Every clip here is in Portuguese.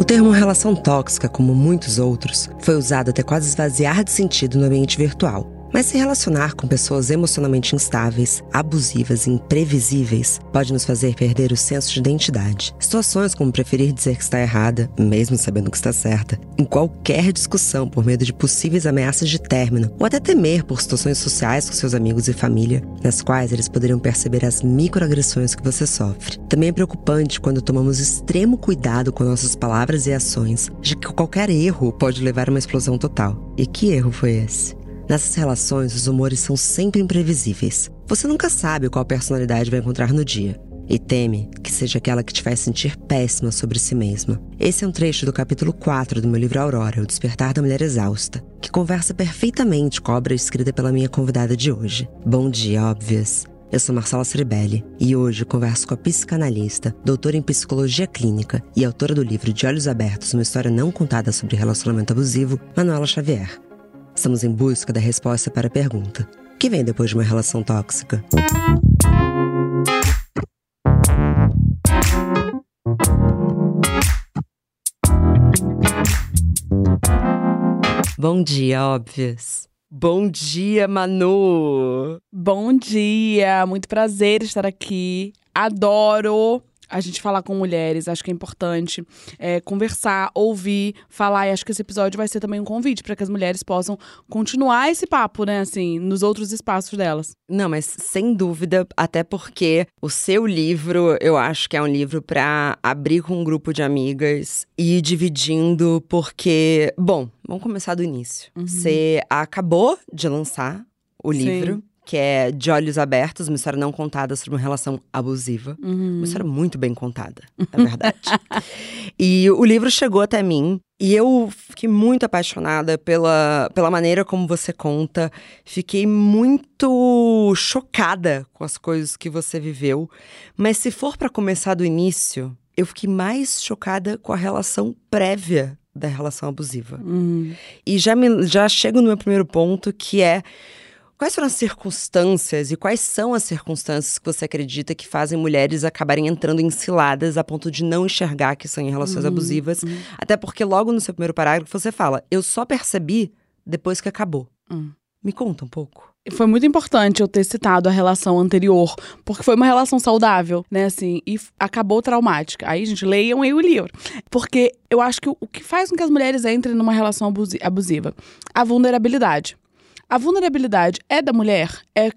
O termo relação tóxica, como muitos outros, foi usado até quase esvaziar de sentido no ambiente virtual. Mas se relacionar com pessoas emocionalmente instáveis, abusivas e imprevisíveis pode nos fazer perder o senso de identidade. Situações como preferir dizer que está errada, mesmo sabendo que está certa, em qualquer discussão por medo de possíveis ameaças de término, ou até temer por situações sociais com seus amigos e família, nas quais eles poderiam perceber as microagressões que você sofre. Também é preocupante quando tomamos extremo cuidado com nossas palavras e ações, de que qualquer erro pode levar a uma explosão total. E que erro foi esse? Nessas relações, os humores são sempre imprevisíveis. Você nunca sabe qual personalidade vai encontrar no dia. E teme que seja aquela que te faz sentir péssima sobre si mesma. Esse é um trecho do capítulo 4 do meu livro Aurora, O Despertar da Mulher Exausta, que conversa perfeitamente com a obra escrita pela minha convidada de hoje. Bom dia, óbvias! Eu sou Marcela Ceribelli e hoje converso com a psicanalista, doutora em psicologia clínica e autora do livro De Olhos Abertos, uma história não contada sobre relacionamento abusivo, Manuela Xavier. Estamos em busca da resposta para a pergunta: o que vem depois de uma relação tóxica? Bom dia, óbvias. Bom dia, Manu! Bom dia, muito prazer estar aqui. Adoro a gente falar com mulheres, acho que é importante é, conversar, ouvir, falar. E acho que esse episódio vai ser também um convite para que as mulheres possam continuar esse papo, né, assim, nos outros espaços delas. Não, mas sem dúvida, até porque o seu livro, eu acho que é um livro para abrir com um grupo de amigas e ir dividindo, porque, bom, vamos começar do início. Uhum. Você acabou de lançar o livro. Sim que é De Olhos Abertos, uma história não contada sobre uma relação abusiva. Uhum. Uma história muito bem contada, é verdade. e o livro chegou até mim e eu fiquei muito apaixonada pela, pela maneira como você conta. Fiquei muito chocada com as coisas que você viveu. Mas se for para começar do início, eu fiquei mais chocada com a relação prévia da relação abusiva. Uhum. E já, me, já chego no meu primeiro ponto, que é Quais foram as circunstâncias e quais são as circunstâncias que você acredita que fazem mulheres acabarem entrando em ciladas a ponto de não enxergar que são em relações uhum, abusivas? Uhum. Até porque logo no seu primeiro parágrafo você fala: Eu só percebi depois que acabou. Uhum. Me conta um pouco. Foi muito importante eu ter citado a relação anterior, porque foi uma relação saudável, né, assim, e acabou traumática. Aí, gente, leiam aí o livro. Porque eu acho que o que faz com que as mulheres entrem numa relação abusiva? A vulnerabilidade. A vulnerabilidade é da mulher? É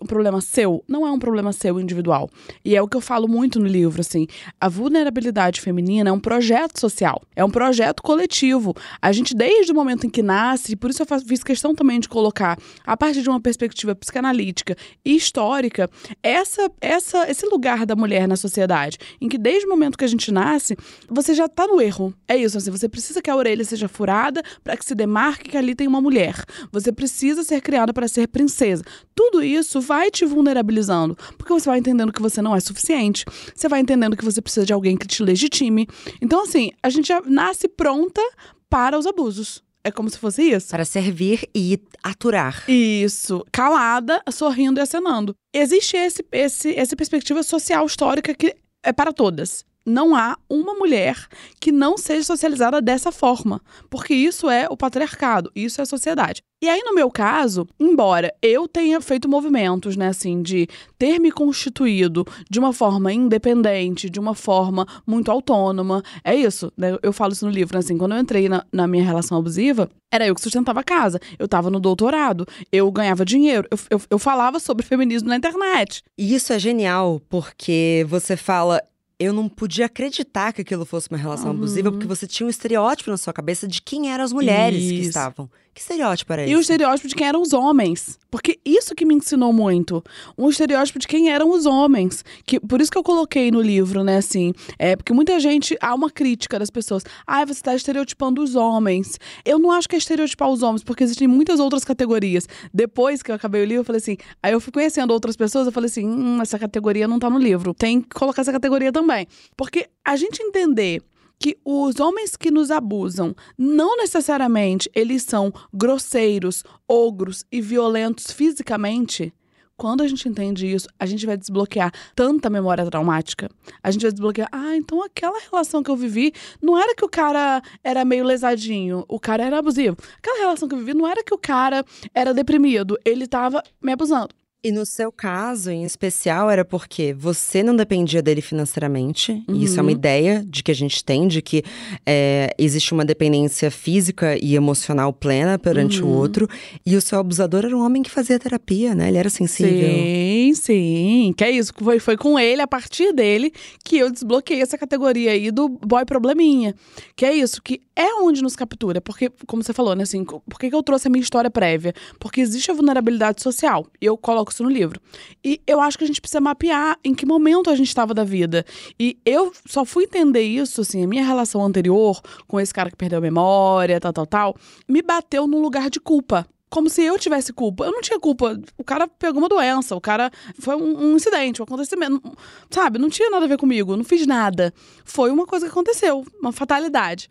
um problema seu? Não é um problema seu individual. E é o que eu falo muito no livro, assim. A vulnerabilidade feminina é um projeto social, é um projeto coletivo. A gente, desde o momento em que nasce, e por isso eu fiz questão também de colocar, a partir de uma perspectiva psicanalítica e histórica, essa, essa, esse lugar da mulher na sociedade, em que desde o momento que a gente nasce, você já está no erro. É isso, assim, você precisa que a orelha seja furada para que se demarque que ali tem uma mulher. Você precisa precisa ser criada para ser princesa. Tudo isso vai te vulnerabilizando, porque você vai entendendo que você não é suficiente, você vai entendendo que você precisa de alguém que te legitime. Então, assim, a gente já nasce pronta para os abusos. É como se fosse isso. Para servir e aturar. Isso. Calada, sorrindo e acenando. Existe esse, esse, essa perspectiva social histórica que é para todas não há uma mulher que não seja socializada dessa forma, porque isso é o patriarcado, isso é a sociedade. E aí, no meu caso, embora eu tenha feito movimentos, né, assim, de ter me constituído de uma forma independente, de uma forma muito autônoma, é isso, né? Eu falo isso no livro, assim, quando eu entrei na, na minha relação abusiva, era eu que sustentava a casa, eu tava no doutorado, eu ganhava dinheiro, eu, eu, eu falava sobre feminismo na internet. E isso é genial, porque você fala, eu não podia acreditar que aquilo fosse uma relação uhum. abusiva, porque você tinha um estereótipo na sua cabeça de quem eram as mulheres Isso. que estavam. Que estereótipo era esse? E o estereótipo de quem eram os homens. Porque isso que me ensinou muito. Um estereótipo de quem eram os homens. Que, por isso que eu coloquei no livro, né, assim. É porque muita gente. Há uma crítica das pessoas. Ah, você está estereotipando os homens. Eu não acho que é estereotipar os homens, porque existem muitas outras categorias. Depois que eu acabei o livro, eu falei assim. Aí eu fui conhecendo outras pessoas, eu falei assim: hum, essa categoria não tá no livro. Tem que colocar essa categoria também. Porque a gente entender que os homens que nos abusam não necessariamente eles são grosseiros, ogros e violentos fisicamente. Quando a gente entende isso, a gente vai desbloquear tanta memória traumática. A gente vai desbloquear, ah, então aquela relação que eu vivi não era que o cara era meio lesadinho, o cara era abusivo. Aquela relação que eu vivi não era que o cara era deprimido, ele tava me abusando. E no seu caso, em especial, era porque você não dependia dele financeiramente. Uhum. E isso é uma ideia de que a gente tem, de que é, existe uma dependência física e emocional plena perante Uhum. o outro. E o seu abusador era um homem que fazia terapia, né? Ele era sensível. Sim, sim. Que é isso. Foi, foi com ele, a partir dele, que eu desbloqueei essa categoria aí do boy probleminha. Que é isso, que é onde nos captura. Porque, como você falou, né, assim, por que, que eu trouxe a minha história prévia? Porque existe a vulnerabilidade social. E eu coloco no livro. E eu acho que a gente precisa mapear em que momento a gente estava da vida. E eu só fui entender isso, assim, a minha relação anterior com esse cara que perdeu a memória, tal, tal, tal, me bateu num lugar de culpa como se eu tivesse culpa. Eu não tinha culpa. O cara pegou uma doença, o cara foi um, um incidente, um acontecimento. Sabe? Não tinha nada a ver comigo, não fiz nada. Foi uma coisa que aconteceu, uma fatalidade.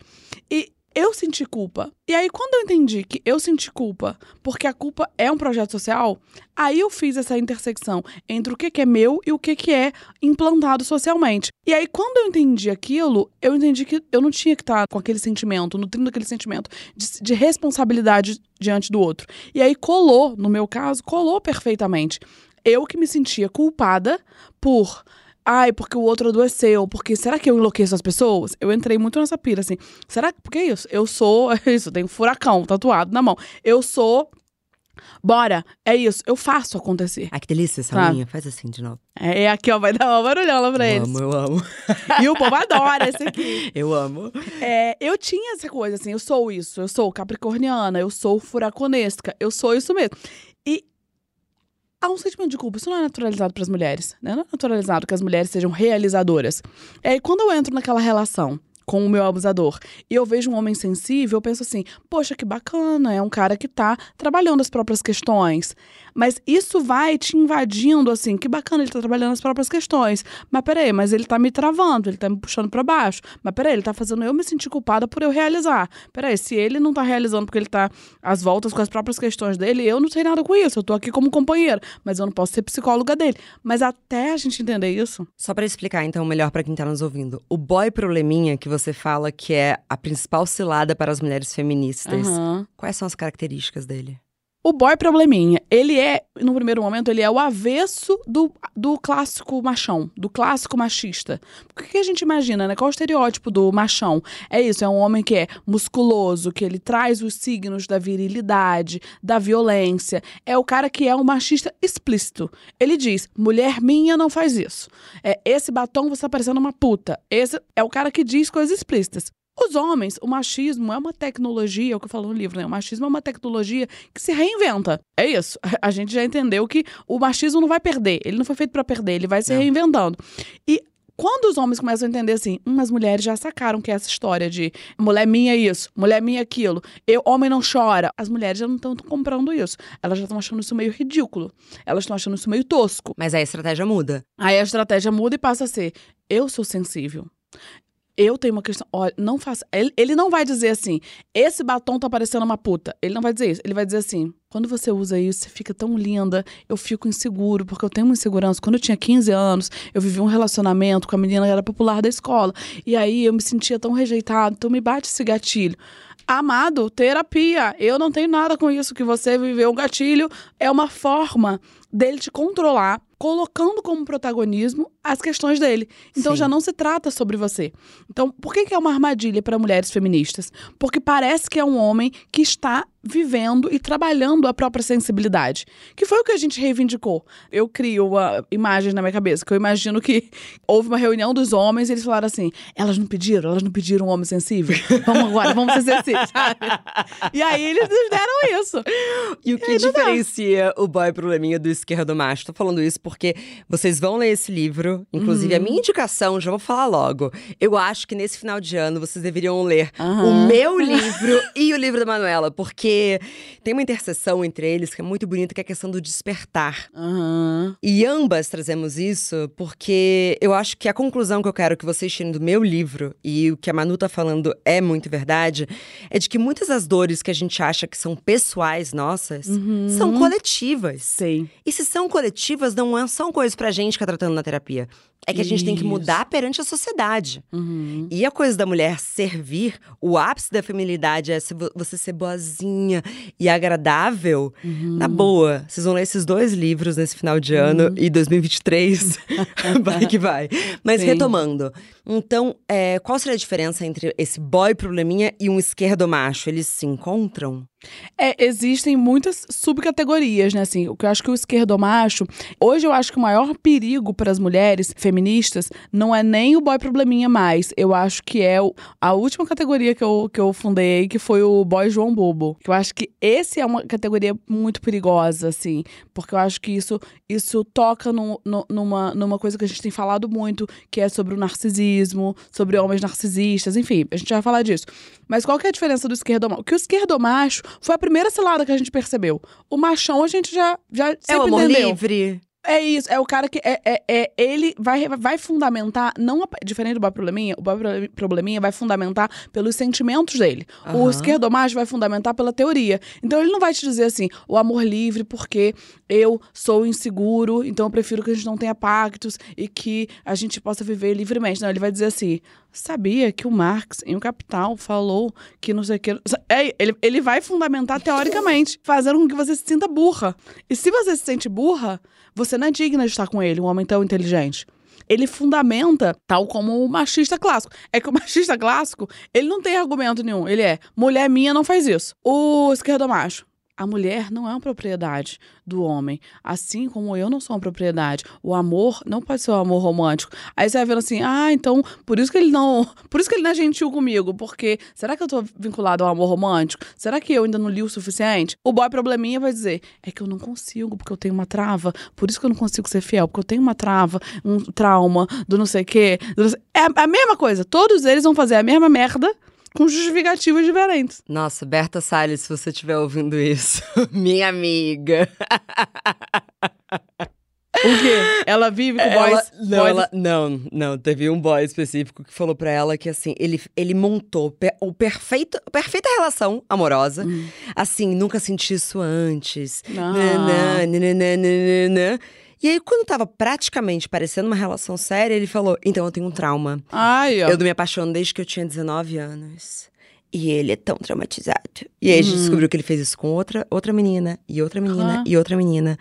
E eu senti culpa. E aí, quando eu entendi que eu senti culpa porque a culpa é um projeto social, aí eu fiz essa intersecção entre o que, é meu e o que, que é implantado socialmente. E aí, quando eu entendi aquilo, eu entendi que eu não tinha que estar com aquele sentimento, nutrindo aquele sentimento de, de responsabilidade diante do outro. E aí colou, no meu caso, colou perfeitamente. Eu que me sentia culpada por Ai, porque o outro adoeceu, porque será que eu enlouqueço as pessoas? Eu entrei muito nessa pira, assim. Será que. Porque é isso? Eu sou. É isso, tem um furacão tatuado na mão. Eu sou. Bora, é isso, eu faço acontecer. Ai, que delícia essa Tá. unha. Faz assim de novo. É, é aqui, ó, vai dar uma barulhona pra eu eles. amo, eu amo. E o povo adora esse aqui. Eu amo. É, eu tinha essa coisa, assim, eu sou isso, eu sou capricorniana, eu sou furaconesca, eu sou isso mesmo. Há um sentimento de culpa, isso não é naturalizado para as mulheres, né? Não é naturalizado que as mulheres sejam realizadoras. É, e quando eu entro naquela relação com o meu abusador e eu vejo um homem sensível, eu penso assim, poxa, que bacana, é um cara que tá trabalhando as próprias questões. Mas isso vai te invadindo, assim, que bacana, ele tá trabalhando as próprias questões. Mas peraí, mas ele tá me travando, ele tá me puxando pra baixo. Mas peraí, ele tá fazendo eu me sentir culpada por eu realizar. Peraí, se ele não tá realizando porque ele tá às voltas com as próprias questões dele, eu não sei nada com isso. Eu tô aqui como companheira, mas eu não posso ser psicóloga dele. Mas até a gente entender isso. Só pra explicar, então, melhor pra quem tá nos ouvindo. O boy probleminha que você fala que é a principal cilada para as mulheres feministas. Aham. Quais são as características dele? O boy probleminha, ele é, no primeiro momento, ele é o avesso do, do clássico machão, do clássico machista. O que, a gente imagina, né? Qual o estereótipo do machão? É isso, é um homem que é musculoso, que ele traz os signos da virilidade, da violência. É o cara que é um machista explícito. Ele diz, mulher minha não faz isso. É, esse batom você tá parecendo uma puta. Esse é o cara que diz coisas explícitas. Os homens, o machismo é uma tecnologia, é o que eu falo no livro, né? O machismo é uma tecnologia que se reinventa. É isso. A gente já entendeu que o machismo não vai perder. Ele não foi feito pra perder, ele vai se Não. reinventando. E quando os homens começam a entender assim, hum, as mulheres já sacaram que é essa história de mulher minha isso, mulher minha aquilo, eu, homem não chora. As mulheres já não estão comprando isso. Elas já estão achando isso meio ridículo. Elas estão achando isso meio tosco. Mas aí a estratégia muda. Aí a estratégia muda e passa a ser: eu sou sensível. Eu tenho uma questão. Olha, não faça. Ele, ele não vai dizer assim: esse batom tá parecendo uma puta. Ele não vai dizer isso. Ele vai dizer assim: quando você usa isso, você fica tão linda. Eu fico inseguro, porque eu tenho uma insegurança. Quando eu tinha 15 anos, eu vivi um relacionamento com a menina que era popular da escola. E aí eu me sentia tão rejeitado. Então me bate esse gatilho. Amado, terapia. Eu não tenho nada com isso que você viveu. O gatilho é uma forma dele te controlar, colocando como protagonismo as questões dele. Então Sim. já não se trata sobre você. Então, por que, que é uma armadilha para mulheres feministas? Porque parece que é um homem que está vivendo e trabalhando a própria sensibilidade. Que foi o que a gente reivindicou. Eu crio a imagem na minha cabeça, que eu imagino que houve uma reunião dos homens e eles falaram assim: elas não pediram, elas não pediram um homem sensível. Vamos agora, vamos ser sensíveis, sabe? E aí eles nos deram isso. E o que diferencia o boy probleminha do esquerdo macho? Tô falando isso porque vocês vão ler esse livro. Inclusive, a minha indicação, já vou falar logo. Eu acho que nesse final de ano vocês deveriam ler Aham. o meu livro e o livro da Manuela, porque porque tem uma interseção entre eles que é muito bonita, que é a questão do despertar. Aham. E ambas trazemos isso porque eu acho que a conclusão que eu quero que vocês tirem do meu livro, e o que a Manu tá falando é muito verdade, é de que muitas das dores que a gente acha que são pessoais nossas são coletivas. Sei. E se são coletivas, não é- são coisas pra gente que tá tratando na terapia. É que a gente tem que Isso. mudar perante a sociedade. Uhum. E a coisa da mulher servir, o ápice da feminilidade é você ser boazinha e agradável. Uhum. Na boa, vocês vão ler esses dois livros nesse final de ano e 2023 vai que vai. Mas Sim. retomando, então, é, qual seria a diferença entre esse boy probleminha e um esquerdo macho? Eles se encontram? É, existem muitas subcategorias, né? Assim, o que eu acho que o esquerdomacho. Hoje eu acho que o maior perigo para as mulheres feministas não é nem o boy probleminha mais. Eu acho que é o- a última categoria que eu, que eu fundei, que foi o boy João Bobo. Eu acho que esse é uma categoria muito perigosa, assim. Porque eu acho que isso, isso toca no- no- numa, numa coisa que a gente tem falado muito, que é sobre o narcisismo, sobre homens narcisistas, enfim, a gente vai falar disso. Mas qual que é a diferença do esquerdomacho? Que o esquerdomacho foi a primeira cilada que a gente percebeu. O machão a gente já, já é o sempre amor entendeu. livre? É isso, é o cara que é, é, é- ele vai, vai fundamentar, não diferente do Bob Probleminha, o Bob Probleminha vai fundamentar pelos sentimentos dele. O Aham. esquerdomacho vai fundamentar pela teoria. Então ele não vai te dizer assim, o amor livre porque eu sou inseguro, então eu prefiro que a gente não tenha pactos e que a gente possa viver livremente. Não, ele vai dizer assim, sabia que o Marx em O Capital falou que não sei o que... É, ele, ele vai fundamentar teoricamente, fazendo com que você se sinta burra. E se você se sente burra, você não é digna de estar com ele, um homem tão inteligente. Ele fundamenta tal como o machista clássico. É que o machista clássico, ele não tem argumento nenhum. Ele é, mulher minha não faz isso. O esquerdomacho. A mulher não é uma propriedade do homem. Assim como eu não sou uma propriedade. O amor não pode ser um amor romântico. Aí você vai vendo assim, ah, então por isso que ele não. Por isso que ele não é gentil comigo. Porque será que eu tô vinculado ao amor romântico? Será que eu ainda não li o suficiente? O boy probleminha vai dizer, é que eu não consigo, porque eu tenho uma trava. Por isso que eu não consigo ser fiel, porque eu tenho uma trava, um trauma, do não sei o quê. não sei- É a mesma coisa. Todos eles vão fazer a mesma merda com justificativas diferentes. Nossa, Berta Salles, se você estiver ouvindo isso, minha amiga. O quê? Ela vive com Ela- boys. não, boys- ela- não, não, teve um boy específico que falou pra ela que assim, ele, ele montou o perfeito, a perfeita relação amorosa. Hum. Assim, nunca senti isso antes. Não. Nanã. E aí, quando tava praticamente parecendo uma relação séria, ele falou: Então eu tenho um trauma. Ai, ó. Eu não me apaixono desde que eu tinha 19 anos. E ele é tão traumatizado. E aí a gente descobriu que ele fez isso com outra, outra menina, e outra menina, Ah. e outra menina.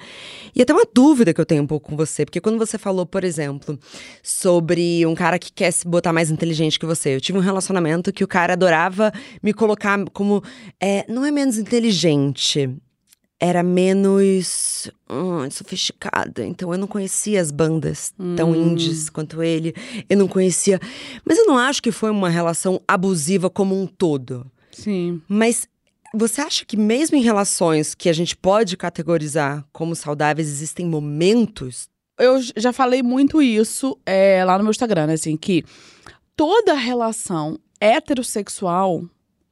E até uma dúvida que eu tenho um pouco com você, porque quando você falou, por exemplo, sobre um cara que quer se botar mais inteligente que você, eu tive um relacionamento que o cara adorava me colocar como. é, não é menos inteligente. Era menos hum, sofisticada. Então eu não conhecia as bandas tão indies quanto ele. Eu não conhecia. Mas eu não acho que foi uma relação abusiva como um todo. Sim. Mas você acha que mesmo em relações que a gente pode categorizar como saudáveis, existem momentos? Eu já falei muito isso é, lá no meu Instagram, né? Assim, que toda relação heterossexual,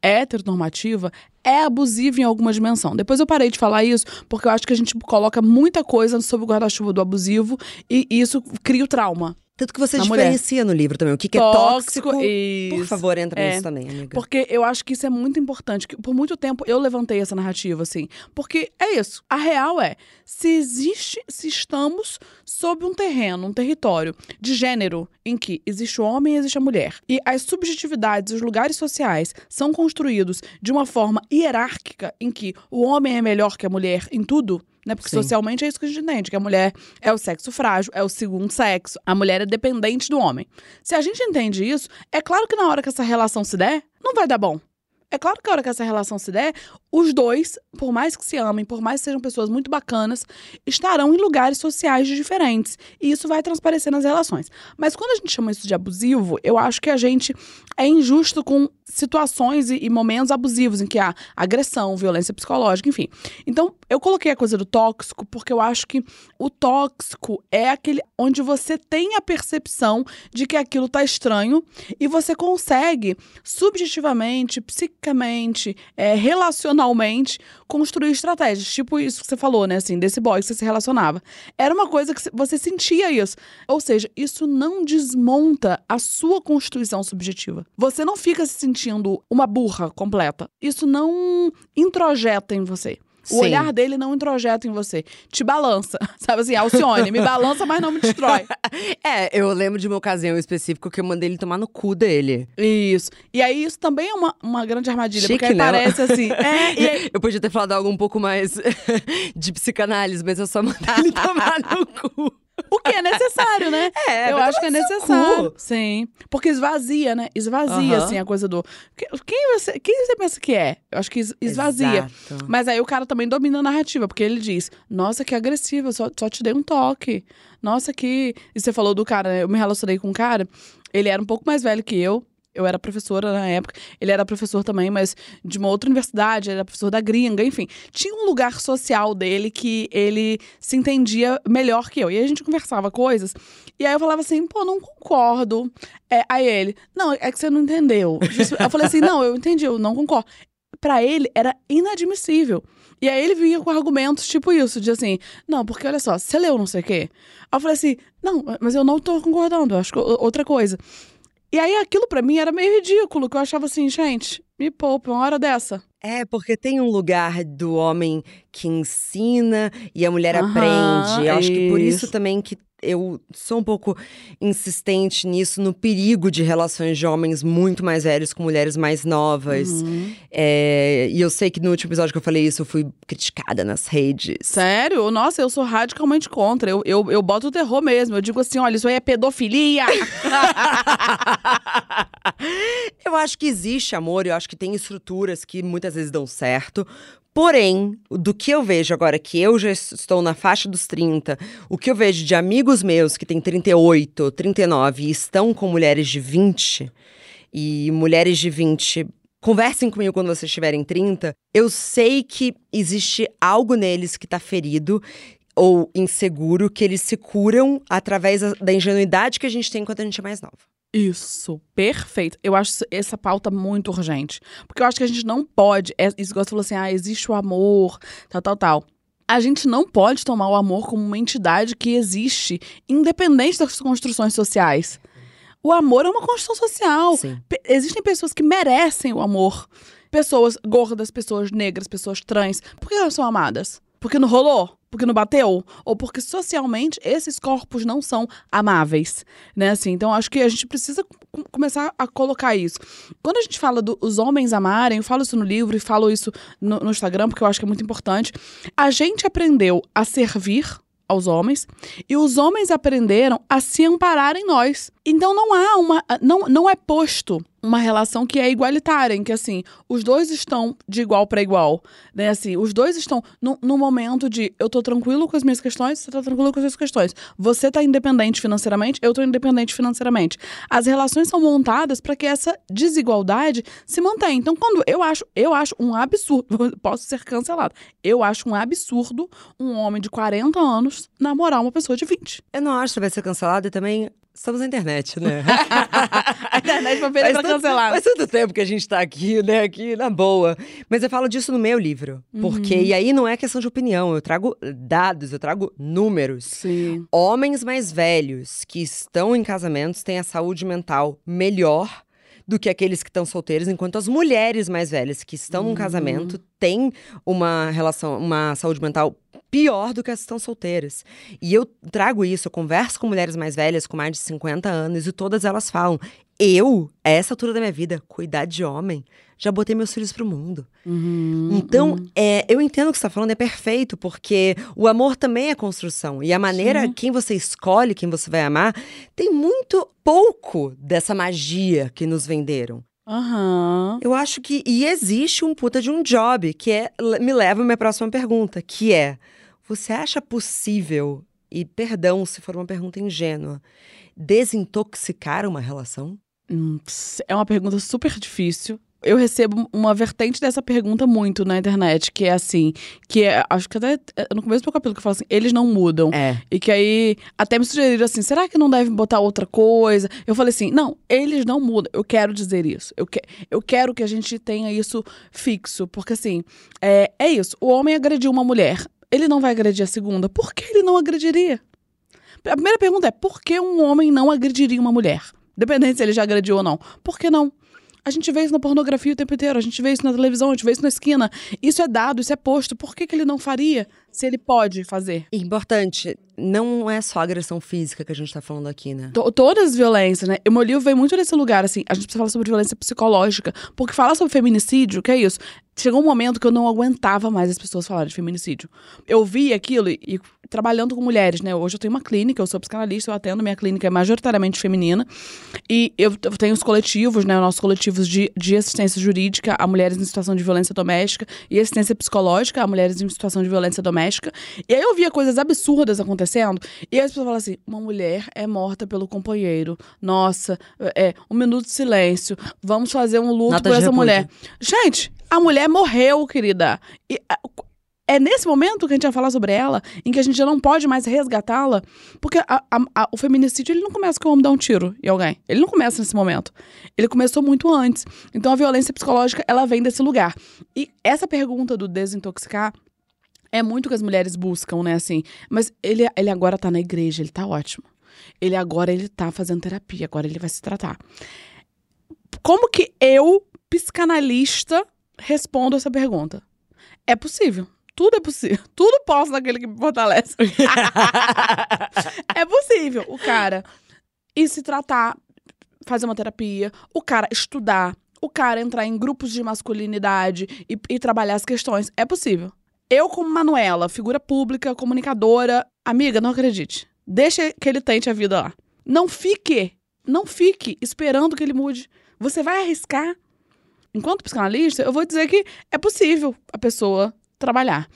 heteronormativa, é abusiva em alguma dimensão. Depois eu parei de falar isso, porque eu acho que a gente coloca muita coisa sob o guarda-chuva do abusivo e isso cria o trauma. Tanto que você Na mulher. diferencia no livro também. O que, que é Tóxico, tóxico? Por favor, entra É. nisso também, amiga. Porque eu acho que isso é muito importante. Que por muito tempo eu levantei essa narrativa, assim. Porque é isso. A real é: se existe, se estamos sob um terreno, um território de gênero em que existe o homem e existe a mulher, e as subjetividades, os lugares sociais são construídos de uma forma hierárquica em que o homem é melhor que a mulher em tudo. Né? Porque Sim. socialmente é isso que a gente entende, que a mulher é o sexo frágil, é o segundo sexo, a mulher é dependente do homem. Se a gente entende isso, é claro que na hora que essa relação se der, não vai dar bom. É claro que a hora que essa relação se der, os dois, por mais que se amem, por mais que sejam pessoas muito bacanas, estarão em lugares sociais diferentes. E isso vai transparecer nas relações. Mas quando a gente chama isso de abusivo, eu acho que a gente é injusto com situações e, momentos abusivos em que há agressão, violência psicológica, enfim. Então, eu coloquei a coisa do tóxico porque eu acho que o tóxico é aquele onde você tem a percepção de que aquilo tá estranho e você consegue subjetivamente, psiquicamente, é, relacionalmente construir estratégias. Tipo isso que você falou, né? Assim, desse boy que você se relacionava. Era uma coisa que você sentia isso. Ou seja, isso não desmonta a sua constituição subjetiva. Você não fica se sentindo uma burra completa. Isso não introjeta em você. O Sim. olhar dele não introjeta em você. Te balança. Sabe assim, Alcione, me balança, mas não me destrói. É, eu lembro de uma ocasião específica que eu mandei ele tomar no cu dele. Isso. E aí, isso também é uma, uma grande armadilha. Chique, porque aí né? parece assim. É, aí, Eu podia ter falado algo um pouco mais de psicanálise, mas eu só mandei ele tomar no cu. O que é necessário, né? É, Eu acho que é necessário. Sim. Porque esvazia, né? Esvazia, assim, a coisa do. Que- Quem você, quem você pensa que é? Eu acho que es- esvazia. Exato. Mas aí o cara também domina a narrativa, porque ele diz: Nossa, que agressivo, eu só, só te dei um toque. Nossa, que. E você falou do cara, né? Eu me relacionei com um cara, ele era um pouco mais velho que eu. Eu era professora na época, ele era professor também, mas de uma outra universidade, ele era professor da gringa, enfim. Tinha um lugar social dele que ele se entendia melhor que eu. E a gente conversava coisas, e aí eu falava assim, pô, não concordo. É, aí ele, não, é que você não entendeu. Eu falei assim, não, eu entendi, eu não concordo pra ele era inadmissível. E aí ele vinha com argumentos tipo isso, de assim, não, porque olha só, você leu não sei o quê. Aí eu falei assim, não, mas eu não tô concordando, acho que outra coisa. E aí aquilo pra mim era meio ridículo, que eu achava assim, gente, me poupa, uma hora dessa. É, porque tem um lugar do homem que ensina e a mulher Aham, aprende. Eu acho que por isso isso. também que eu sou um pouco insistente nisso, no perigo de relações de homens muito mais velhos com mulheres mais novas. Uhum. É, e eu sei que no último episódio que eu falei isso, eu fui criticada nas redes. Sério? Nossa, eu sou radicalmente contra. Eu, eu, eu boto o terror mesmo. Eu digo assim: olha, isso aí é pedofilia. eu acho que existe amor, eu acho que tem estruturas que muitas vezes dão certo. Porém, do que eu vejo agora que eu já estou na faixa dos 30, o que eu vejo de amigos meus que têm 38, 39 e estão com mulheres de 20, e mulheres de 20 conversem comigo quando vocês tiverem 30, eu sei que existe algo neles que tá ferido ou inseguro, que eles se curam através da ingenuidade que a gente tem quando a gente é mais nova. Isso, perfeito. Eu acho essa pauta muito urgente. Porque eu acho que a gente não pode. É, isso que você falou assim: ah, existe o amor, tal, tal, tal. A gente não pode tomar o amor como uma entidade que existe, independente das construções sociais. O amor é uma construção social. Pe- existem pessoas que merecem o amor. Pessoas gordas, pessoas negras, pessoas trans. Por que elas são amadas? Porque não rolou? Porque não bateu? Ou porque socialmente esses corpos não são amáveis, né? Assim, então acho que a gente precisa com- começar a colocar isso. Quando a gente fala dos homens amarem, eu falo isso no livro e falo isso no, no Instagram, porque eu acho que é muito importante. A gente aprendeu a servir aos homens e os homens aprenderam a se amparar em nós. Então não há uma não, não é posto uma relação que é igualitária, em que assim, os dois estão de igual para igual, né? Assim, os dois estão no, no momento de eu tô tranquilo com as minhas questões, você tá tranquilo com as suas questões. Você tá independente financeiramente, eu tô independente financeiramente. As relações são montadas para que essa desigualdade se mantenha. Então, quando eu acho, eu acho um absurdo, posso ser cancelado. Eu acho um absurdo um homem de 40 anos namorar uma pessoa de 20. Eu não acho que vai ser cancelado e também estamos na internet, né? A internet vai pedir pra tanto- cancelar. Faz tanto tempo que a gente tá aqui, né? Aqui na boa. Mas eu falo disso no meu livro. Porque, Uhum. e aí não é questão de opinião, eu trago dados, eu trago números. Sim. Homens mais velhos que estão em casamentos têm a saúde mental melhor do que aqueles que estão solteiros, enquanto as mulheres mais velhas que estão num Uhum. casamento têm uma relação, uma saúde mental pior do que as que estão solteiras. E eu trago isso, eu converso com mulheres mais velhas com mais de 50 anos e todas elas falam: "Eu, a essa altura da minha vida, cuidar de homem, já botei meus filhos pro mundo". Uhum, Então, é, eu entendo o que você está falando, é perfeito, porque o amor também é construção. E a maneira, Sim. quem você escolhe, quem você vai amar, tem muito pouco dessa magia que nos venderam. Aham. Eu acho que. E existe um puta de um job, que é. Me leva à minha próxima pergunta, que é: você acha possível, e perdão se for uma pergunta ingênua, desintoxicar uma relação? Hum, É uma pergunta super difícil. eu recebo uma vertente dessa pergunta muito na internet, que é assim, que é, acho que até é, no começo do capítulo que eu falo assim, eles não mudam. É. E que aí até me sugeriram assim, será que não devem botar outra coisa? Eu falei assim, não, eles não mudam. Eu quero dizer isso. Eu, que, eu quero que a gente tenha isso fixo, porque assim, é, é isso. O homem agrediu uma mulher, ele não vai agredir a segunda. Por que ele não agrediria? A primeira pergunta é, por que um homem não agrediria uma mulher? Dependendo se ele já agrediu ou não. Por que não? A gente vê isso na pornografia o tempo inteiro, a gente vê isso na televisão, a gente vê isso na esquina. Isso é dado, isso é posto. Por que, que ele não faria se ele pode fazer? Importante, não é só agressão física que a gente tá falando aqui, né? To- todas as violências, né? O meu livro vem muito nesse lugar, assim. A gente precisa falar sobre violência psicológica. Porque falar sobre feminicídio, que é isso? Chegou um momento que eu não aguentava mais as pessoas falarem de feminicídio. Eu vi aquilo e, e trabalhando com mulheres, né? Hoje eu tenho uma clínica, eu sou psicanalista, eu atendo, minha clínica é majoritariamente feminina. E eu, eu tenho os coletivos, né? Nossos coletivos de, de assistência jurídica a mulheres em situação de violência doméstica e assistência psicológica a mulheres em situação de violência doméstica. E aí eu via coisas absurdas acontecendo. E aí as pessoas falam assim: uma mulher é morta pelo companheiro. Nossa, é um minuto de silêncio. Vamos fazer um luto Nota por essa repúdio. mulher. Gente, a mulher morreu, querida. E, é nesse momento que a gente vai falar sobre ela, em que a gente já não pode mais resgatá-la, porque a- a- a- o feminicídio ele não começa com o homem dar um tiro em alguém. Ele não começa nesse momento. Ele começou muito antes. Então a violência psicológica ela vem desse lugar. E essa pergunta do desintoxicar é muito que as mulheres buscam, né, assim. Mas ele, ele agora tá na igreja, ele tá ótimo. Ele agora ele tá fazendo terapia, agora ele vai se tratar. Como que eu, psicanalista, respondo essa pergunta? É possível. Tudo é possível. Tudo posso naquele que me fortalece. é possível. O cara ir se tratar, fazer uma terapia, o cara estudar, o cara entrar em grupos de masculinidade e, e trabalhar as questões. É possível. Eu, como Manuela, figura pública, comunicadora, amiga, não acredite. Deixa que ele tente a vida lá. Não fique, não fique esperando que ele mude. Você vai arriscar. Enquanto psicanalista, eu vou dizer que é possível a pessoa trabalhar.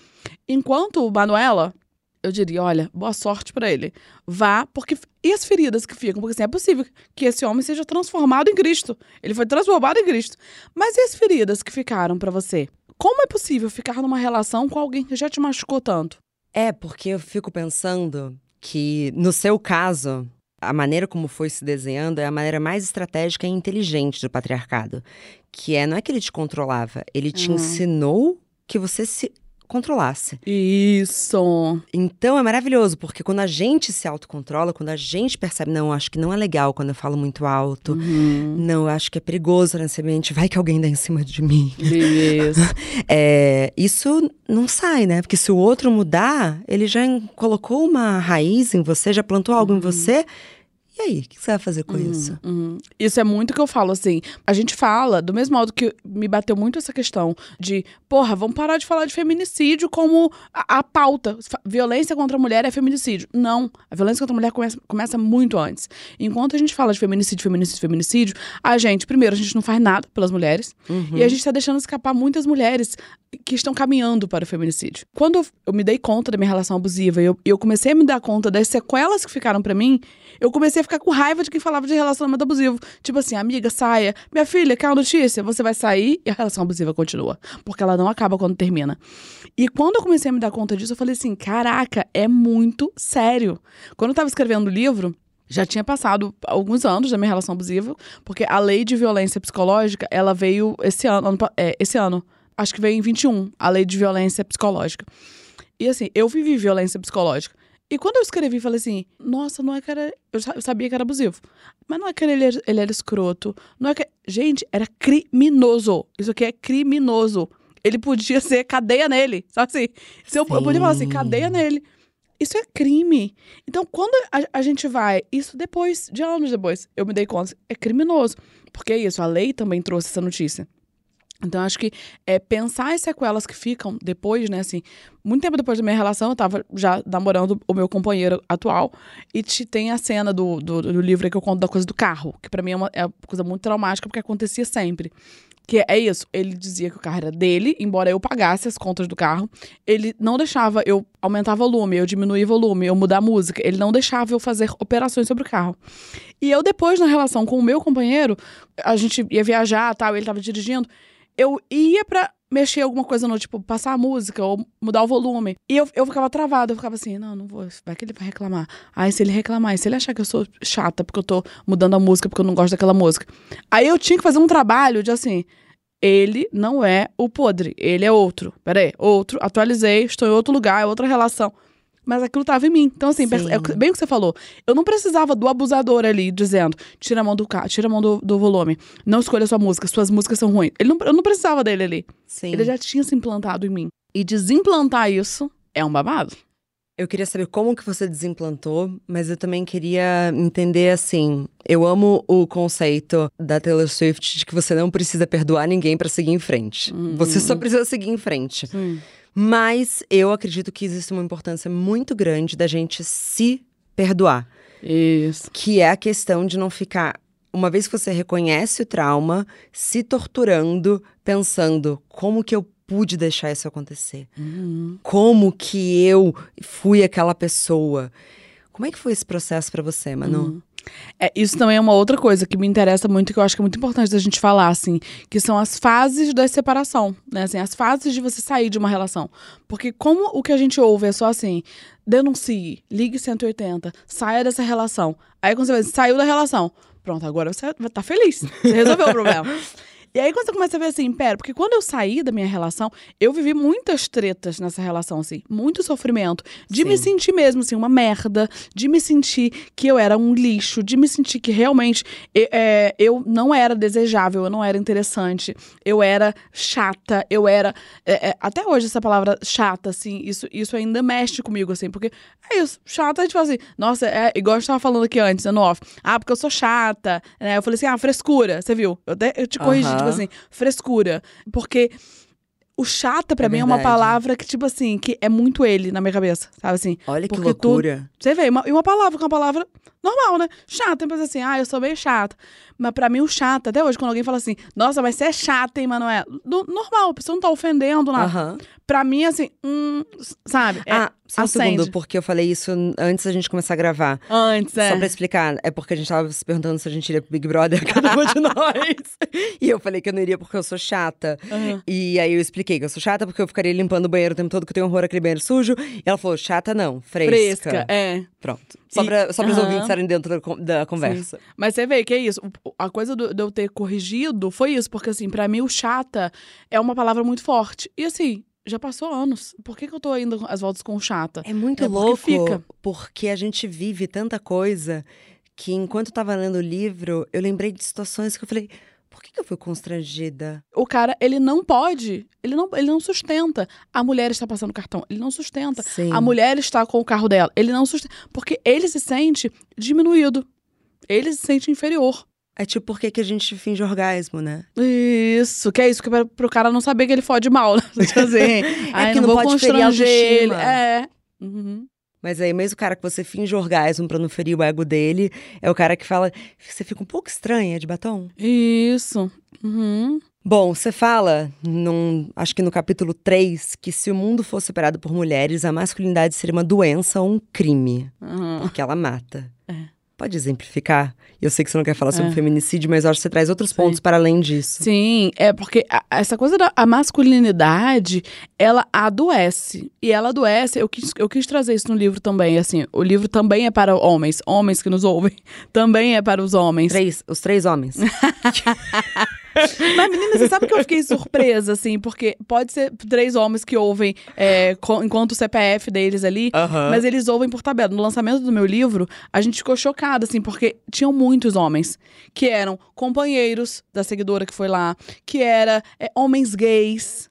Enquanto Manuela, eu diria, olha, boa sorte pra ele. Vá, porque e as feridas que ficam, porque assim, é possível que esse homem seja transformado em Cristo. Ele foi transformado em Cristo. Mas e as feridas que ficaram pra você? Como é possível ficar numa relação com alguém que já te machucou tanto? É, porque eu fico pensando que, no seu caso, a maneira como foi se desenhando é a maneira mais estratégica e inteligente do patriarcado. Que é, não é que ele te controlava, ele te Uhum. ensinou que você se controlasse. Isso. Então é maravilhoso, porque quando a gente se autocontrola, quando a gente percebe, não, acho que não é legal quando eu falo muito alto, Uhum. não, acho que é perigoso nesse ambiente, vai que alguém dá em cima de mim. Isso. É, isso não sai, né? Porque se o outro mudar, ele já colocou uma raiz em você, já plantou algo em você. E aí, o que você vai fazer com isso? Uhum. Isso é muito que eu falo, assim. A gente fala, do mesmo modo que me bateu muito essa questão de, porra, vamos parar de falar de feminicídio como a, a pauta. Violência contra a mulher é feminicídio. Não. A violência contra a mulher começa, começa muito antes. Enquanto a gente fala de feminicídio, feminicídio, feminicídio, a gente, primeiro, a gente não faz nada pelas mulheres. E a gente tá deixando escapar muitas mulheres que estão caminhando para o feminicídio. Quando eu, eu me dei conta da minha relação abusiva e eu, eu comecei a me dar conta das sequelas que ficaram pra mim, eu comecei a ficar com raiva de quem falava de relacionamento abusivo. Tipo assim, amiga, saia. Minha filha, quer uma notícia? Você vai sair e a relação abusiva continua. Porque ela não acaba quando termina. E quando eu comecei a me dar conta disso, eu falei assim: caraca, é muito sério. Quando eu tava escrevendo o livro, já tinha passado alguns anos da minha relação abusiva, porque a lei de violência psicológica, ela veio esse ano, ano é, esse ano, acho que veio em 21, a lei de violência psicológica. E assim, eu vivi violência psicológica. E quando eu escrevi, falei assim, nossa, não é que era. Eu sa- eu sabia que era abusivo. Mas não é que ele, era- ele era escroto. Não é que. Gente, era criminoso. Isso aqui é criminoso. Ele podia ser cadeia nele. Sabe assim? Se eu, eu podia falar assim, Sim. cadeia nele. Isso é crime. Então, quando a, a gente vai, isso depois, de anos depois, eu me dei conta, é criminoso. Porque é isso, a lei também trouxe essa notícia. Então, acho que é pensar as sequelas que ficam depois, né, assim, muito tempo depois da minha relação, eu tava já namorando o meu companheiro atual. E te, tem a cena do, do, do livro que eu conto da coisa do carro, que pra mim é uma, é uma coisa muito traumática, porque acontecia sempre. Que é isso, ele dizia que o carro era dele, embora eu pagasse as contas do carro. Ele não deixava eu aumentar volume, eu diminuir volume, eu mudar música. Ele não deixava eu fazer operações sobre o carro. E eu depois, na relação com o meu companheiro, a gente ia viajar, tal, ele tava dirigindo, eu ia pra mexer alguma coisa no, tipo, passar a música ou mudar o volume. E eu, eu ficava travada, eu ficava assim, não, não vou, vai que ele vai reclamar. Aí se ele reclamar, e se ele achar que eu sou chata porque eu tô mudando a música, porque eu não gosto daquela música. Aí eu tinha que fazer um trabalho de assim, ele não é o podre, ele é outro. Peraí, outro, atualizei, estou em outro lugar, é outra relação. Mas aquilo tava em mim. Então, assim, é bem o que você falou. Eu não precisava do abusador ali dizendo: tira a mão do carro, tira a mão do, do volume, não escolha sua música, suas músicas são ruins. Ele não, eu não precisava dele ali. Sim. Ele já tinha se implantado em mim. E desimplantar isso é um babado. Eu queria saber como que você desimplantou, mas eu também queria entender assim. Eu amo o conceito da Taylor Swift de que você não precisa perdoar ninguém para seguir em frente. Uhum. Você só precisa seguir em frente. Sim. Mas eu acredito que existe uma importância muito grande da gente se perdoar. Isso. Que é a questão de não ficar uma vez que você reconhece o trauma, se torturando, pensando como que eu pude deixar isso acontecer? Uhum. Como que eu fui aquela pessoa? Como é que foi esse processo para você, Manu? Uhum. É, isso também é uma outra coisa que me interessa muito, que eu acho que é muito importante da gente falar, assim, que são as fases da separação, né? Assim, as fases de você sair de uma relação. Porque como o que a gente ouve é só assim, denuncie, ligue 180, saia dessa relação. Aí quando você saiu da relação, pronto, agora você vai tá feliz. Você resolveu o problema. E aí quando você começa a ver assim, pera, porque quando eu saí da minha relação, eu vivi muitas tretas nessa relação, assim, muito sofrimento, de Sim. me sentir mesmo, assim, uma merda, de me sentir que eu era um lixo, de me sentir que realmente é, eu não era desejável, eu não era interessante, eu era chata, eu era. É, é, até hoje, essa palavra chata, assim, isso, isso ainda mexe comigo, assim, porque é isso, chata, a gente fala assim, nossa, é igual a gente tava falando aqui antes, no off. Ah, porque eu sou chata, né? Eu falei assim, ah, frescura, você viu? Eu, até, eu te corrigi, Aham. Tipo assim, frescura. Porque o chata, pra É mim, é uma verdade. palavra que, tipo assim, que é muito ele na minha cabeça, sabe assim? Olha que Porque tu- loucura. Você vê, uma, e uma palavra que é uma palavra normal, né? Chata, pensa assim, ah, eu sou meio chata. Mas pra mim, o chato, até hoje, quando alguém fala assim, nossa, mas você é chata, hein, Manoel? Do- normal, a pessoa não tá ofendendo nada. Aham. Pra mim, assim, hum, sabe? É, ah, só um acende. segundo, porque eu falei isso antes da gente começar a gravar. Antes, é. Só pra explicar, é porque a gente tava se perguntando se a gente iria pro Big Brother, cada uma de nós. E eu falei que eu não iria porque eu sou chata. Aham. E aí eu expliquei que eu sou chata porque eu ficaria limpando o banheiro o tempo todo, que eu tenho horror àquele banheiro sujo. E ela falou, chata não, fresca. Fresca, é. Pronto. Só E- pra, só pra os ouvintes estarem dentro da, da conversa. Mas você vê que é isso. A coisa do- de eu ter corrigido foi isso, porque assim, pra mim o chata é uma palavra muito forte. E assim, já passou anos. Por que, que eu tô indo às voltas com o chata? É muito É porque louco, fica. porque a gente vive tanta coisa que enquanto eu tava lendo o livro, eu lembrei de situações que eu falei, por que, que eu fui constrangida? O cara, ele não pode, ele não, ele não sustenta. A mulher está passando cartão, ele não sustenta. Sim. A mulher está com o carro dela, ele não sustenta. Porque ele se sente diminuído. Ele se sente inferior. É tipo, por que, que a gente finge orgasmo, né? Isso, que é isso, que é pro cara não saber que ele fode mal, né? Tipo assim, ai, que não, não vou pode ferir a ele. É. Uhum. Mas aí, mesmo o cara que você finge orgasmo pra não ferir o ego dele, é o cara que fala, você fica um pouco estranha de batom. Isso. Uhum. Bom, você fala, num, acho que no capítulo 3, que se o mundo fosse operado por mulheres, a masculinidade seria uma doença ou um crime, Uhum. porque ela mata. Pode exemplificar? Eu sei que você não quer falar sobre É. feminicídio, mas eu acho que você traz outros Sim. pontos para além disso. Sim, é porque a- essa coisa da masculinidade, ela adoece. E ela adoece, eu quis, eu quis trazer isso no livro também, assim, o livro também é para homens, homens que nos ouvem, também é para os homens. Três, os três homens. Mas, menina, você sabe que eu fiquei surpresa, assim, porque pode ser três homens que ouvem é, enquanto o CPF deles ali, mas eles ouvem por tabela. No lançamento do meu livro, a gente ficou chocada, assim, porque tinham muitos homens que eram companheiros da seguidora que foi lá, que era é, homens gays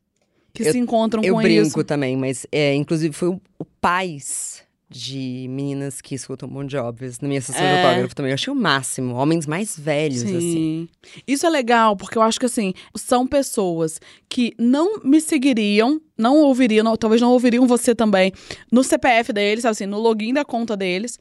que Eu- se encontram Eu com brinco isso. também, mas é, inclusive foi o, o pais de meninas que escutam Bon Jovi na minha sessão É. de autógrafo também. Eu achei o máximo. Homens mais velhos, Sim. assim. Isso é legal, porque eu acho que assim, são pessoas que não me seguiriam, não ouviriam, não- talvez não ouviriam você também, no CPF deles, assim, no login da conta deles.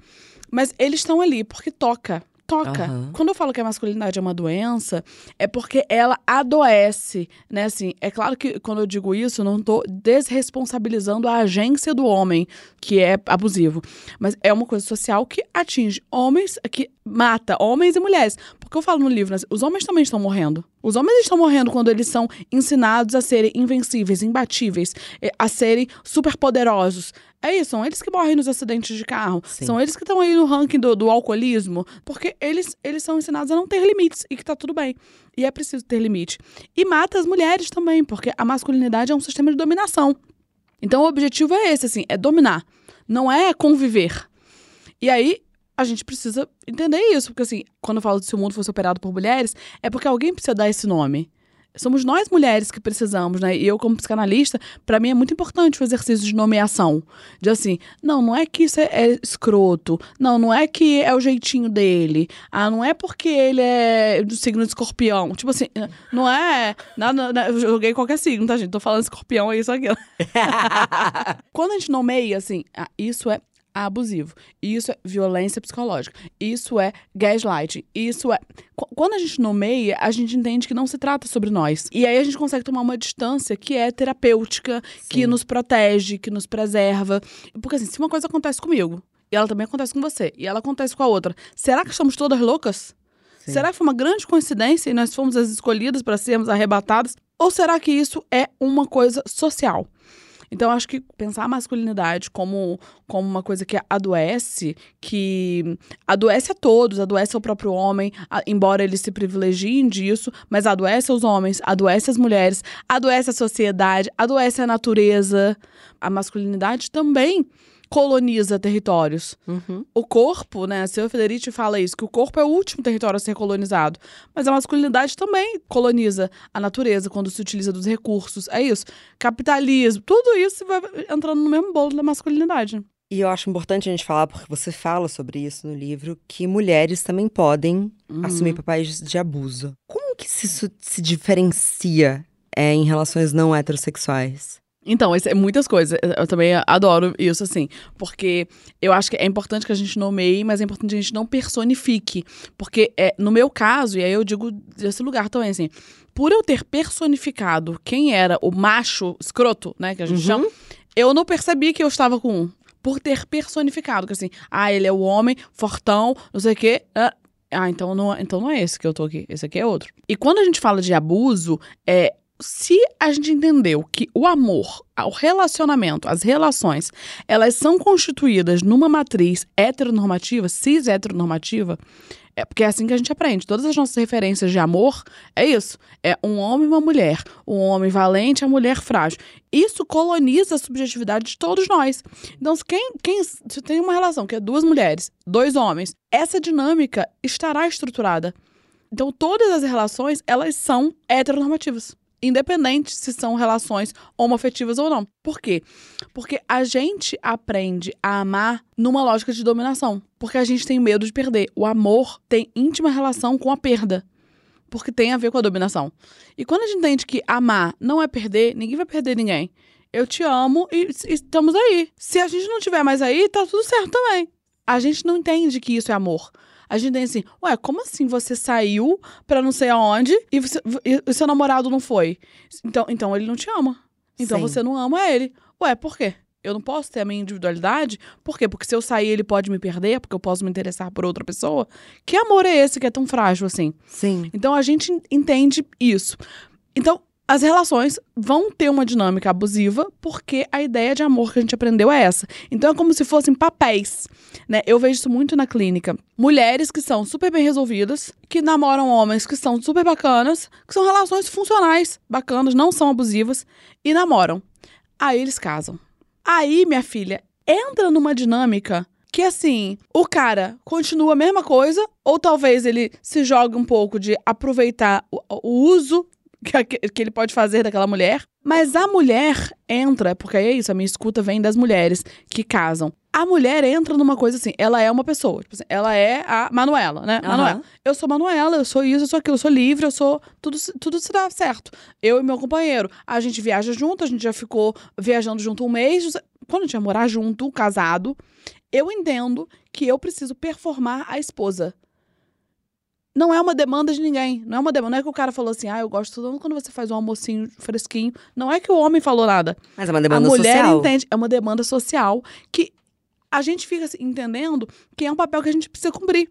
Mas eles estão ali porque toca. Toca. Aham. Quando eu falo que a masculinidade é uma doença, é porque ela adoece, né? Assim, é claro que quando eu digo isso, não tô desresponsabilizando a agência do homem, que é abusivo. Mas é uma coisa social que atinge homens, que mata homens e mulheres. Porque eu falo no livro, né, os homens também estão morrendo. Os homens estão morrendo quando eles são ensinados a serem invencíveis, imbatíveis, eh, a serem superpoderosos. É isso, são eles que morrem nos acidentes de carro. Sim. São eles que estão aí no ranking do, do alcoolismo. Porque eles, eles são ensinados a não ter limites e que tá tudo bem. E é preciso ter limite. E mata as mulheres também, porque a masculinidade é um sistema de dominação. Então o objetivo é esse, assim, é dominar. Não é conviver. E aí, a gente precisa entender isso. Porque, assim, quando eu falo de se o mundo fosse operado por mulheres, é porque alguém precisa dar esse nome. Somos nós mulheres que precisamos, né? E eu, como psicanalista, pra mim é muito importante o exercício de nomeação. De assim, não, não é que isso é, é escroto. Não, não é que é o jeitinho dele. Ah, não é porque ele é do signo de escorpião. Tipo assim, não é. Nada- eu joguei qualquer signo, tá, gente? Tô falando escorpião, é isso aqui. Quando a gente nomeia, assim, ah, isso é abusivo, isso é violência psicológica, isso é gaslighting, isso é. Qu- Quando a gente nomeia, a gente entende que não se trata sobre nós. E aí a gente consegue tomar uma distância que é terapêutica, que Sim. nos protege, que nos preserva. Porque assim, se uma coisa acontece comigo, e ela também acontece com você, e ela acontece com a outra, será que somos todas loucas? Sim. Será que foi uma grande coincidência e nós fomos as escolhidas para sermos arrebatadas? Ou será que isso é uma coisa social? Então, acho que pensar a masculinidade como, como uma coisa que adoece, que adoece a todos, adoece ao próprio homem, a- embora eles se privilegiem disso, mas adoece os homens, adoece as mulheres, adoece a sociedade, adoece a natureza. A masculinidade também coloniza territórios. Uhum. O corpo, né? A Silvia Federici fala isso, que o corpo é o último território a ser colonizado. Mas a masculinidade também coloniza a natureza quando se utiliza dos recursos. É isso. Capitalismo, tudo isso vai entrando no mesmo bolo da masculinidade. E eu acho importante a gente falar, porque você fala sobre isso no livro, que mulheres também podem Uhum. assumir papéis de abuso. Como que isso se diferencia é, em relações não heterossexuais? Então, é muitas coisas. Eu- Eu também adoro isso, assim. Porque eu acho que é importante que a gente nomeie, mas é importante que a gente não personifique. Porque, é, no meu caso, e aí eu digo desse lugar também, assim, por eu ter personificado quem era o macho escroto, né, que a gente Uhum. chama, eu não percebi que eu estava com um. Por ter personificado, que assim, ah, ele é o homem, fortão, não sei o quê. Ah, ah, então não, então não é esse que eu tô aqui, esse aqui é outro. E quando a gente fala de abuso, é se a gente entendeu que o amor, o relacionamento, as relações, elas são constituídas numa matriz heteronormativa, cis heteronormativa, é porque é assim que a gente aprende. Todas as nossas referências de amor é isso. É um homem e uma mulher. Um homem valente a mulher frágil. Isso coloniza a subjetividade de todos nós. Então, se quem, quem se tem uma relação que é duas mulheres, dois homens, essa dinâmica estará estruturada. Então, todas as relações, elas são heteronormativas. Independente se são relações homoafetivas ou não. Por quê? Porque a gente aprende a amar numa lógica de dominação. Porque a gente tem medo de perder. O amor tem íntima relação com a perda. Porque tem a ver com a dominação. E quando a gente entende que amar não é perder, ninguém vai perder ninguém. Eu te amo e, e estamos aí. Se a gente não tiver mais aí, tá tudo certo também. A gente não entende que isso é amor. A gente tem assim, ué, como assim você saiu pra não sei aonde e, você- e o seu namorado não foi? Então, então ele não te ama. Então Sim. você não ama ele. Ué, por quê? Eu não posso ter a minha individualidade? Por quê? Porque se eu sair, ele pode me perder, porque eu posso me interessar por outra pessoa? Que amor é esse que é tão frágil assim? Sim. Então a gente entende isso. Então, as relações vão ter uma dinâmica abusiva porque a ideia de amor que a gente aprendeu é essa. Então é como se fossem papéis, né? Eu vejo isso muito na clínica. Mulheres que são super bem resolvidas, que namoram homens que são super bacanas, que são relações funcionais, bacanas, não são abusivas e namoram. Aí eles casam. Aí, minha filha, entra numa dinâmica que assim, o cara continua a mesma coisa, ou talvez ele se jogue um pouco de aproveitar o, o uso que, ele pode fazer daquela mulher. Mas a mulher entra, porque é isso, a minha escuta vem das mulheres que casam. A mulher entra numa coisa assim, ela é uma pessoa. Tipo assim, ela é a Manuela, né? Aham. Manuela. Eu sou Manuela, eu sou isso, eu sou aquilo, eu sou livre, eu sou. Tudo, tudo se dá certo. Eu e meu companheiro. A gente viaja junto, a gente já ficou viajando junto um mês. Quando a gente vai morar junto, casado, eu entendo que eu preciso performar a esposa. Não é uma demanda de ninguém. Não é uma demanda. Não é que o cara falou assim, ah, eu gosto tanto quando você faz um almocinho fresquinho. Não é que o homem falou nada. Mas é uma demanda a mulher social. entende. É uma demanda social que a gente fica entendendo que é um papel que a gente precisa cumprir.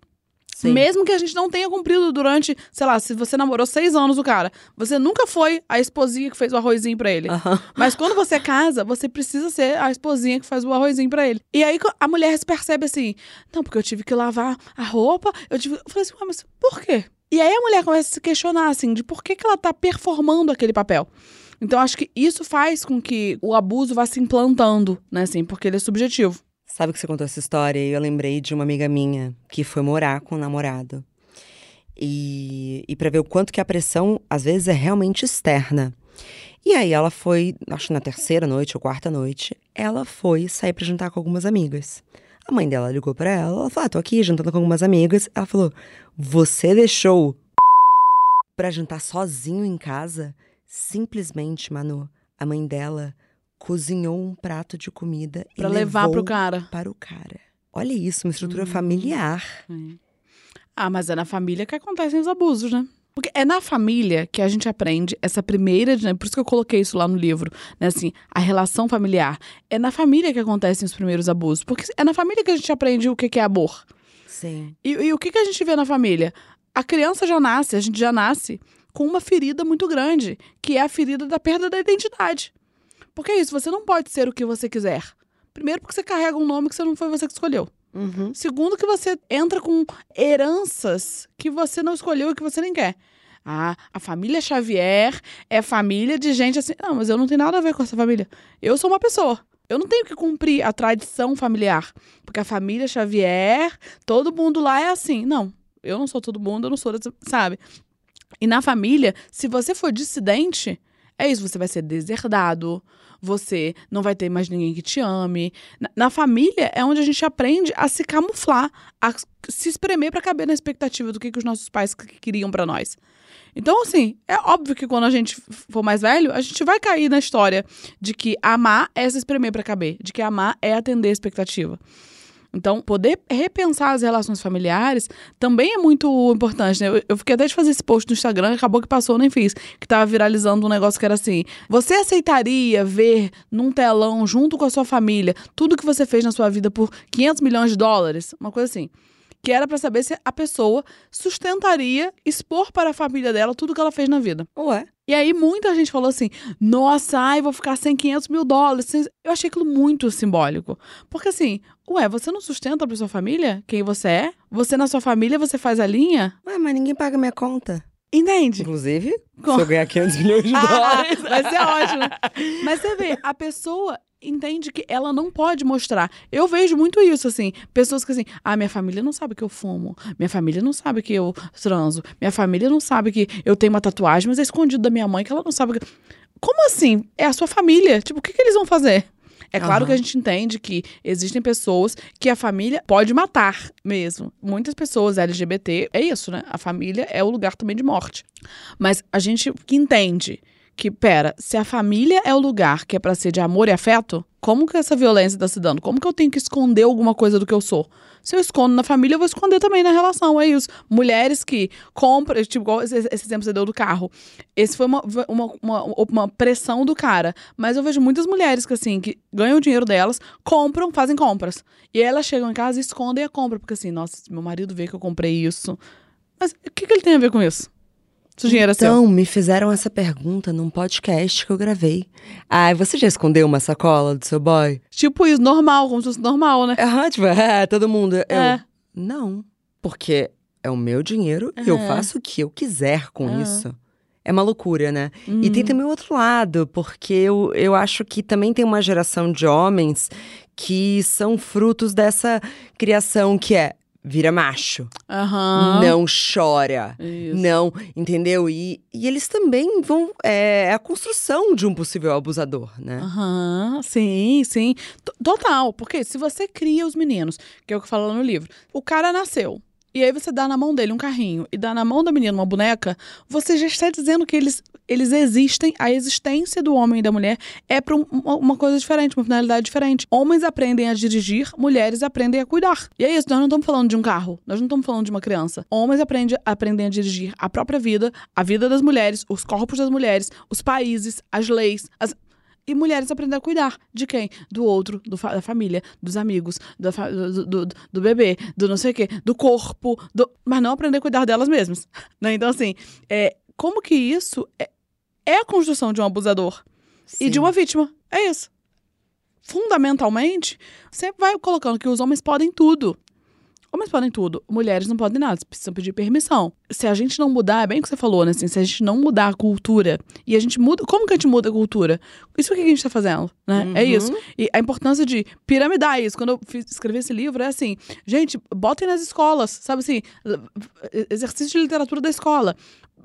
Sim. Mesmo que a gente não tenha cumprido durante, sei lá, se você namorou seis anos o cara, você nunca foi a esposinha que fez o arrozinho pra ele. Aham. Mas quando você casa, você precisa ser a esposinha que faz o arrozinho pra ele. E aí a mulher se percebe assim: não, porque eu tive que lavar a roupa, eu tive. Eu falei assim, ué, mas por quê? E aí a mulher começa a se questionar, assim, de por que, que ela tá performando aquele papel. Então acho que isso faz com que o abuso vá se implantando, né, assim, porque ele é subjetivo. Sabe que você contou essa história e eu lembrei de uma amiga minha que foi morar com o namorado. E, e para ver o quanto que a pressão, às vezes, é realmente externa. E aí ela foi, acho na terceira noite ou quarta noite, ela foi sair pra jantar com algumas amigas. A mãe dela ligou pra ela, ela falou: ah, tô aqui jantando com algumas amigas. Ela falou: Você deixou pra jantar sozinho em casa? Simplesmente, Manu, a mãe dela cozinhou um prato de comida e levar levou pro cara. para o cara. Olha isso, uma estrutura Hum. familiar. Ah, mas é na família que acontecem os abusos, né? Porque é na família que a gente aprende essa primeira, né? por isso que eu coloquei isso lá no livro, né? Assim, a relação familiar. É na família que acontecem os primeiros abusos, porque é na família que a gente aprende o que que é amor. Sim. E, e o que, que a gente vê na família? A criança já nasce, a gente já nasce com uma ferida muito grande, que é a ferida da perda da identidade. Porque é isso, você não pode ser o que você quiser. Primeiro, porque você carrega um nome que você não foi você que escolheu. Uhum. Segundo, que você entra com heranças que você não escolheu e que você nem quer. Ah, a família Xavier é família de gente assim. Não, mas eu não tenho nada a ver com essa família. Eu sou uma pessoa. Eu não tenho que cumprir a tradição familiar. Porque a família Xavier, todo mundo lá é assim. Não, eu não sou todo mundo, eu não sou, sabe? E na família, se você for dissidente, é isso, você vai ser deserdado, você não vai ter mais ninguém que te ame. Na, na família é onde a gente aprende a se camuflar, a se espremer pra caber na expectativa do que, que os nossos pais que- queriam pra nós. Então, assim, é óbvio que quando a gente for mais velho, a gente vai cair na história de que amar é se espremer pra caber, de que amar é atender a expectativa. Então, poder repensar as relações familiares também é muito importante, né? Eu, eu fiquei até de fazer esse post no Instagram, acabou que passou, nem fiz. Que tava viralizando um negócio que era assim: Você aceitaria ver num telão, junto com a sua família, tudo que você fez na sua vida por 500 milhões de dólares? Uma coisa assim. Que era pra saber se a pessoa sustentaria expor para a família dela tudo que ela fez na vida. Ué. E aí muita gente falou assim: nossa, ai, vou ficar sem 500 mil dólares. sem-" Eu achei aquilo muito simbólico. Porque assim, ué, você não sustenta pra sua família quem você é? Você na sua família, você faz a linha? Ué, mas ninguém paga minha conta. Entende? Inclusive, Com- se eu ganhar 500 milhões de Ah, dólares. vai ser ótimo. Mas você vê, a pessoa entende que ela não pode mostrar. Eu vejo muito isso, assim. Pessoas que assim, ah, minha família não sabe que eu fumo. Minha família não sabe que eu transo. Minha família não sabe que eu tenho uma tatuagem, mas é escondido da minha mãe que ela não sabe que... Como assim? É a sua família. Tipo, o que, que eles vão fazer? É claro Aham. que a gente entende que existem pessoas que a família pode matar mesmo. Muitas pessoas LGBT, é isso, né? A família é o lugar também de morte. Mas a gente que entende que, pera, se a família é o lugar que é pra ser de amor e afeto, como que essa violência tá se dando? Como que eu tenho que esconder alguma coisa do que eu sou? Se eu escondo na família, eu vou esconder também na relação. É isso. Mulheres que compram, tipo, igual esse, esse exemplo que você deu do carro. Esse foi uma, uma, uma, uma pressão do cara. Mas eu vejo muitas mulheres que, assim, que ganham o dinheiro delas, compram, fazem compras. E aí elas chegam em casa e escondem a compra. Porque assim, nossa, meu marido vê que eu comprei isso. Mas o que, que ele tem a ver com isso? Se o dinheiro é seu. Então, me fizeram essa pergunta num podcast que eu gravei. Ai, você já escondeu uma sacola do seu boy? Tipo isso, normal, como se fosse normal, né? Aham, tipo, é, todo mundo. Eu, É. Não. Porque é o meu dinheiro e eu É. faço o que eu quiser com É. isso. É uma loucura, né? E Hum. tem também o outro lado, porque eu, eu acho que também tem uma geração de homens que são frutos dessa criação que é vira macho. Aham. Não chora. Isso. Não, entendeu? E, e eles também vão. É, é a construção de um possível abusador, né? Aham, sim, sim. T- Total. Porque se você cria os meninos, que é o que fala lá no livro, o cara nasceu. E aí você dá na mão dele um carrinho e dá na mão da menina uma boneca, você já está dizendo que eles, eles existem, a existência do homem e da mulher é para uma coisa diferente, uma finalidade diferente. Homens aprendem a dirigir, mulheres aprendem a cuidar. E é isso, nós não estamos falando de um carro, nós não estamos falando de uma criança. Homens aprendem, aprendem a dirigir a própria vida, a vida das mulheres, os corpos das mulheres, os países, as leis, as... E mulheres aprendem a cuidar de quem? Do outro, do fa- da família, dos amigos, da fa- do, do, do bebê, do não sei o quê, do corpo, do- mas não aprender a cuidar delas mesmas. Né? Então, assim, é, como que isso é, é a construção de um abusador e de Sim. uma vítima? É isso. Fundamentalmente, sempre vai colocando que os homens podem tudo. Homens podem tudo, mulheres não podem nada, precisam pedir permissão. Se a gente não mudar, é bem o que você falou, né? Assim, se a gente não mudar a cultura e a gente muda. Como que a gente muda a cultura? Isso que a gente tá fazendo, né? É Uhum. isso. E a importância de piramidar isso. Quando eu fiz, escrevi esse livro, é assim: gente, botem nas escolas, sabe assim? Exercício de literatura da escola.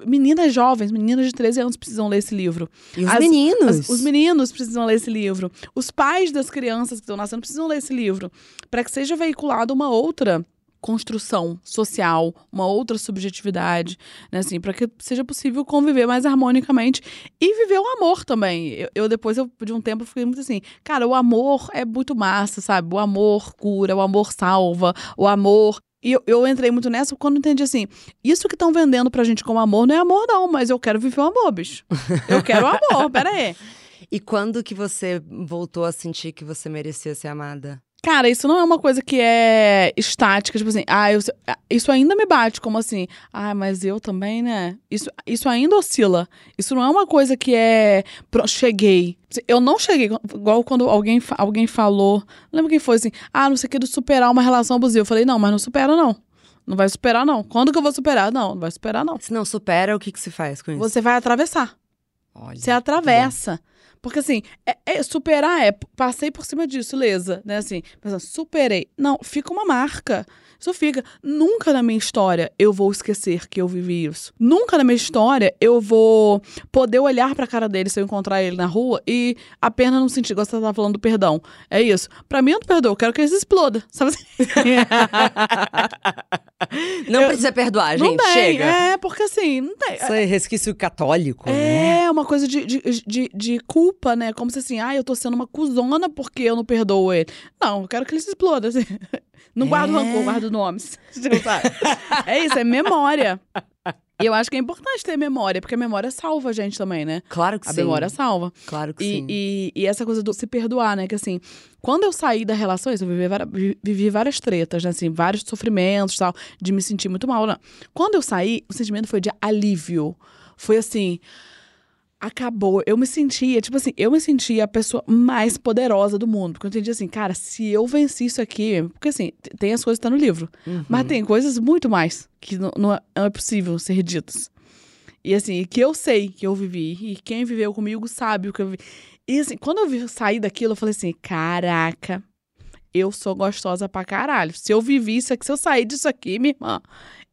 Meninas jovens, meninas de 13 anos precisam ler esse livro. E os As- meninos? As- os meninos precisam ler esse livro. Os pais das crianças que estão nascendo precisam ler esse livro. Para que seja veiculada uma outra construção social, uma outra subjetividade, né, assim, para que seja possível conviver mais harmonicamente e viver o amor também. Eu, eu, depois eu, de um tempo fiquei muito assim, cara, o amor é muito massa, sabe? O amor cura, o amor salva, o amor e eu, eu entrei muito nessa quando entendi assim: isso que estão vendendo pra gente como amor não é amor, não, mas eu quero viver o amor, bicho. Eu quero o amor, pera aí. E quando que você voltou a sentir que você merecia ser amada? Cara, isso não é uma coisa que é estática, tipo assim, ah, eu, isso ainda me bate, como assim, ah, mas eu também, né? Isso, isso ainda oscila. Isso não é uma coisa que é. Pronto, cheguei. Eu não cheguei, igual quando alguém, alguém falou, não lembro quem foi assim, ah, não sei o que, superar uma relação abusiva. Eu falei, não, mas não supera, não. Não vai superar, não. Quando que eu vou superar? Não, não vai superar, não. Se não supera, o que, que se faz com isso? Você vai atravessar. Olha, Você atravessa. Porque assim, é, é- superar é passei por cima disso, lesa, né? Assim, pensando, superei. Não, fica uma marca. Isso fica. Nunca na minha história eu vou esquecer que eu vivi isso. Nunca na minha história eu vou poder olhar pra cara dele se eu encontrar ele na rua e apenas não sentir. Igual você tava falando do perdão. É isso. Pra mim, eu não perdoo. Eu quero que ele se exploda. Sabe assim? Não Eu- precisa perdoar, não gente. tem. Chega. É, porque assim, não tem. Isso é resquício católico, né? É uma coisa de, de, de, de culpa, né? Como se assim, ah, eu tô sendo uma cuzona porque eu não perdoo ele. Não, eu quero que ele se exploda. Assim. Não guardo É. rancor, guardo nomes. É isso, é memória. E eu acho que é importante ter memória, porque a memória salva a gente também, né? Claro que A sim. memória salva. Claro que E, sim. e, e essa coisa do se perdoar, né? Que assim, quando eu saí da relação, isso, eu vivi, vi- vivi várias tretas, né? Assim, vários sofrimentos tal, de me sentir muito mal. Né? Quando eu saí, o sentimento foi de alívio. Foi assim. Acabou. Eu me sentia, tipo assim, eu me sentia a pessoa mais poderosa do mundo. Porque eu entendi assim, cara, se eu venci isso aqui. Porque assim, tem as coisas que tá no livro. Mas tem coisas muito mais que não, não é, não é possível ser ditas. E assim, que eu sei que eu vivi. E quem viveu comigo sabe o que eu vivi. E assim, quando eu vi, saí daquilo, eu falei assim: caraca, eu sou gostosa pra caralho. Se eu vivi isso aqui, se eu sair disso aqui, minha irmã,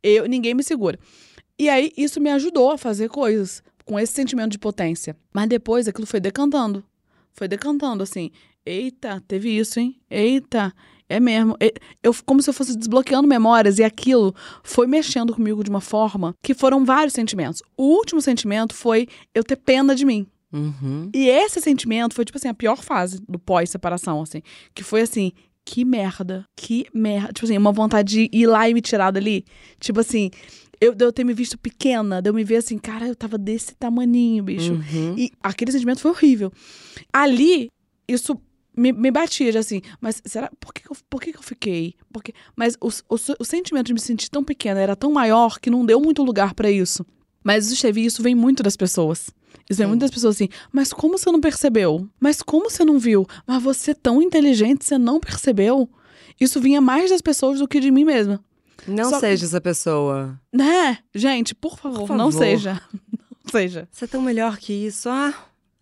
eu, ninguém me segura. E aí, isso me ajudou a fazer coisas com esse sentimento de potência. Mas depois aquilo foi decantando. Foi decantando, assim. Eita, teve isso, hein? Eita, é mesmo. Eu, como se eu fosse desbloqueando memórias e aquilo foi mexendo comigo de uma forma que foram vários sentimentos. O último sentimento foi eu ter pena de mim. Uhum. E esse sentimento foi, tipo assim, a pior fase do pós-separação, assim. Que foi assim, que merda, que merda. Tipo assim, uma vontade de ir lá e me tirar dali. Tipo assim, eu, de eu ter me visto pequena, de eu me ver assim, cara, eu tava desse tamaninho, bicho. Uhum. E aquele sentimento foi horrível. Ali, isso me, me batia, já assim, mas será, por que, eu, por que, eu fiquei? Porque, mas o, o, o sentimento de me sentir tão pequena era tão maior que não deu muito lugar pra isso. Mas isso, Chevy, isso vem muito das pessoas. Isso vem Sim. muito das pessoas assim, mas como você não percebeu? Mas como você não viu? Mas você é tão inteligente, você não percebeu? Isso vinha mais das pessoas do que de mim mesma. Não Só- seja essa pessoa. Né? Gente, por favor, Por não favor. seja. Não seja. Você é tão melhor que isso. Ah,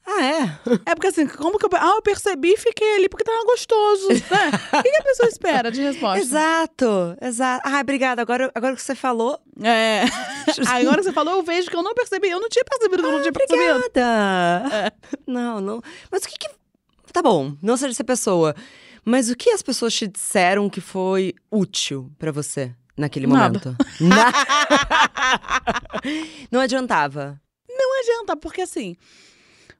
ah Ah, é? É porque assim, como que eu. Ah, eu percebi e fiquei ali porque tava gostoso. Né? O que, a pessoa espera de resposta? Exato, exato. Ah, obrigada. Agora, agora que você falou. É. Agora que você falou, eu vejo que eu não percebi. Eu não tinha percebido que eu não tinha percebido. Obrigada. Não, não. Mas o que que. Tá bom, não seja essa pessoa. Mas o que as pessoas te disseram que foi útil pra você naquele Nada. momento? Na- não adiantava. Não adianta, porque assim.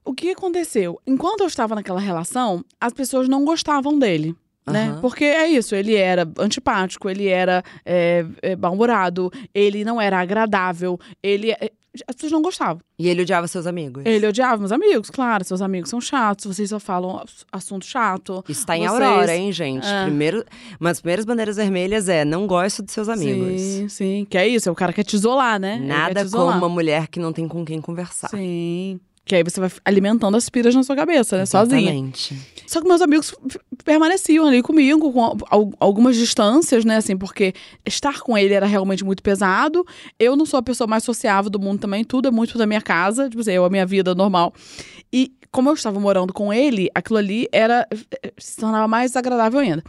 O que aconteceu? Enquanto eu estava naquela relação, as pessoas não gostavam dele. Né? Aham. Porque é isso, ele era antipático, ele era é, é, mal-humorado, ele não era agradável, ele. É, As pessoas não gostavam. E ele odiava seus amigos. Ele odiava meus amigos, claro, seus amigos são chatos, vocês só falam ass- assunto chato. Isso tá em Vocês- Aurora, hein, gente? É. Primeiro, uma das primeiras bandeiras vermelhas é não gosto de seus amigos. Sim, sim. Que é isso, o cara quer te isolar, né? Nada te como isolar. uma mulher que não tem com quem conversar. Sim. Que aí você vai alimentando as piras na sua cabeça, né? Sozinha. Só que meus amigos permaneciam ali comigo, com al- algumas distâncias, né? Assim, porque estar com ele era realmente muito pesado. Eu não sou a pessoa mais sociável do mundo também, tudo é muito da minha casa, tipo assim, eu, a minha vida normal. E como eu estava morando com ele, aquilo ali era eh, se tornava mais agradável ainda.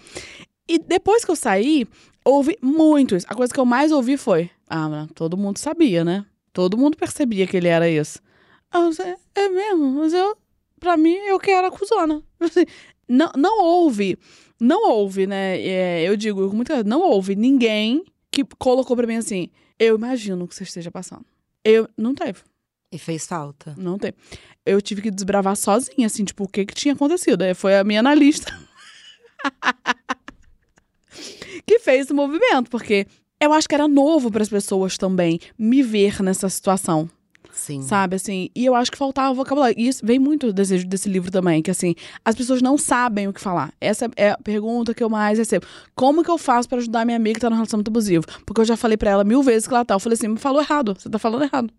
E depois que eu saí, houve muito isso. A coisa que eu mais ouvi foi: Ah, todo mundo sabia, né? Todo mundo percebia que ele era isso. Ah, você- é mesmo, mas eu, pra mim, eu que era cuzona. Assim, não, não houve, não houve, né? é, eu digo com muita não houve ninguém que colocou pra mim assim, eu imagino que você esteja passando. Eu, não teve, E fez falta. não teve. Eu tive que desbravar sozinha, assim, tipo, o que que tinha acontecido. Aí foi a minha analista que fez esse movimento, porque eu acho que era novo para as pessoas também me ver nessa situação. Sim. Sabe, assim, e eu acho que faltava vocabulário. E isso vem muito do desejo desse livro também, que assim, as pessoas não sabem o que falar. Essa é a pergunta que eu mais recebo. Como que eu faço pra ajudar minha amiga que tá num relacionamento abusivo? Porque eu já falei pra ela mil vezes que ela tá. Eu falei assim, me falou errado, você tá falando errado.